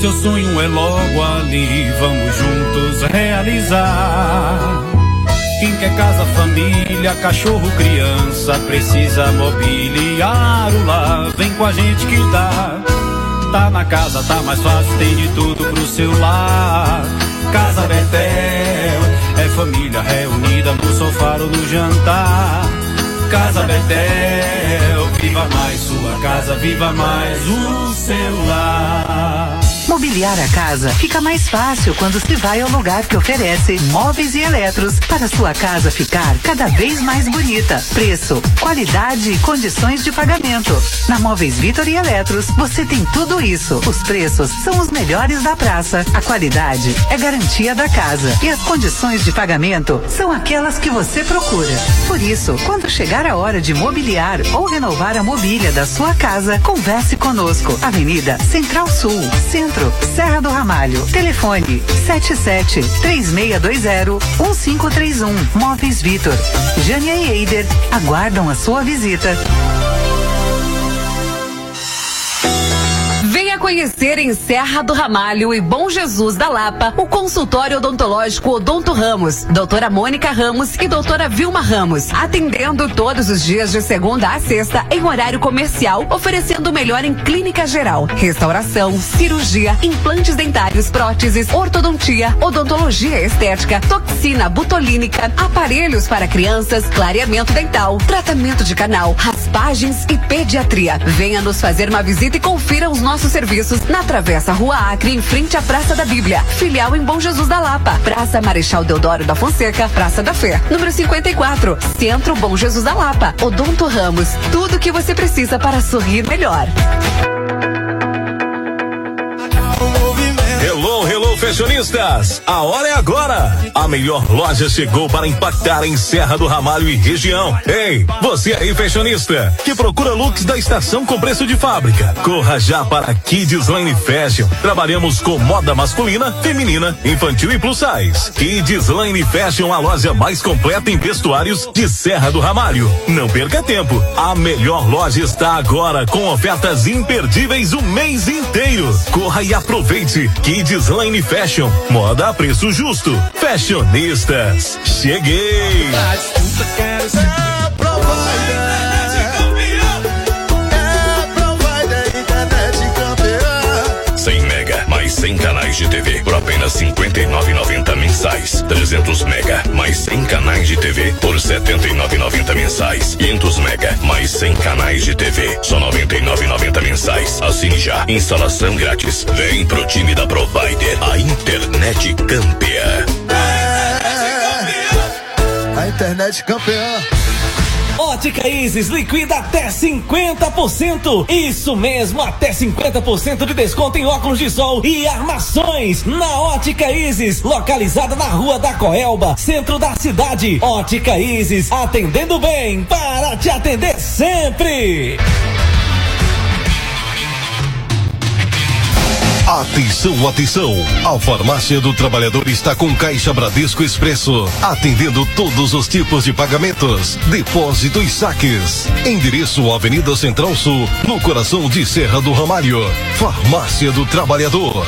Speaker 26: Seu sonho é logo ali, vamos juntos realizar. Quem quer casa, família, cachorro, criança, precisa mobiliar o lar. Vem com a gente que dá. Tá na casa, tá mais fácil, tem de tudo pro seu lar. Casa Betel é família reunida no sofá ou no jantar. Casa Betel, viva mais sua casa, viva mais o seu lar.
Speaker 11: Mobiliar a casa fica mais fácil quando se vai ao lugar que oferece móveis e eletros para sua casa ficar cada vez mais bonita. Preço, qualidade e condições de pagamento. Na Móveis Vitor e Eletros você tem tudo isso. Os preços são os melhores da praça. A qualidade é garantia da casa e as condições de pagamento são aquelas que você procura. Por isso, quando chegar a hora de mobiliar ou renovar a mobília da sua casa, converse conosco. Avenida Central Sul, Centro, Serra do Ramalho. Telefone 77 3620 1531. Móveis Vitor. Jânia e Eider aguardam a sua visita.
Speaker 20: Conhecer em Serra do Ramalho e Bom Jesus da Lapa o consultório odontológico Odonto Ramos, doutora Mônica Ramos e doutora Vilma Ramos, atendendo todos os dias de segunda a sexta em horário comercial, oferecendo o melhor em clínica geral, restauração, cirurgia, implantes dentários, próteses, ortodontia, odontologia estética, toxina butolínica, aparelhos para crianças, clareamento dental, tratamento de canal, raspagens e pediatria. Venha nos fazer uma visita e confira os nossos serviços na Travessa Rua Acre, em frente à Praça da Bíblia. Filial em Bom Jesus da Lapa. Praça Marechal Deodoro da Fonseca, Praça da Fé. Número 54, Centro Bom Jesus da Lapa. Odonto Ramos. Tudo o que você precisa para sorrir melhor.
Speaker 19: Fashionistas, a hora é agora. A melhor loja chegou para impactar em Serra do Ramalho e região. Ei, você aí fashionista, que procura looks da estação com preço de fábrica. Corra já para Kids Line Fashion. Trabalhamos com moda masculina, feminina, infantil e plus size. Kids Line Fashion, a loja mais completa em vestuários de Serra do Ramalho. Não perca tempo. A melhor loja está agora com ofertas imperdíveis o mês inteiro. Corra e aproveite. Kids Line Fashion, moda a preço justo. Fashionistas, cheguei.
Speaker 27: Quero ser provider.
Speaker 28: 100 canais de TV por apenas R$ 59,90 mensais. 300 mega mais 100 canais de TV por R$ 79,90 mensais. 500 mega mais 100 canais de TV só R$ 99,90 mensais. Assine já. Instalação grátis. Vem pro time da Provider, a internet campeã.
Speaker 27: A internet campeã.
Speaker 29: Ótica Isis liquida até 50%. Isso mesmo, até 50% de desconto em óculos de sol e armações na Ótica Isis, localizada na Rua da Coelba, centro da cidade. Ótica Isis, atendendo bem para te atender sempre.
Speaker 25: Atenção, atenção! A Farmácia do Trabalhador está com Caixa Bradesco Expresso, atendendo todos os tipos de pagamentos, depósito e saques. Endereço Avenida Central Sul, no coração de Serra do Ramalho. Farmácia do Trabalhador.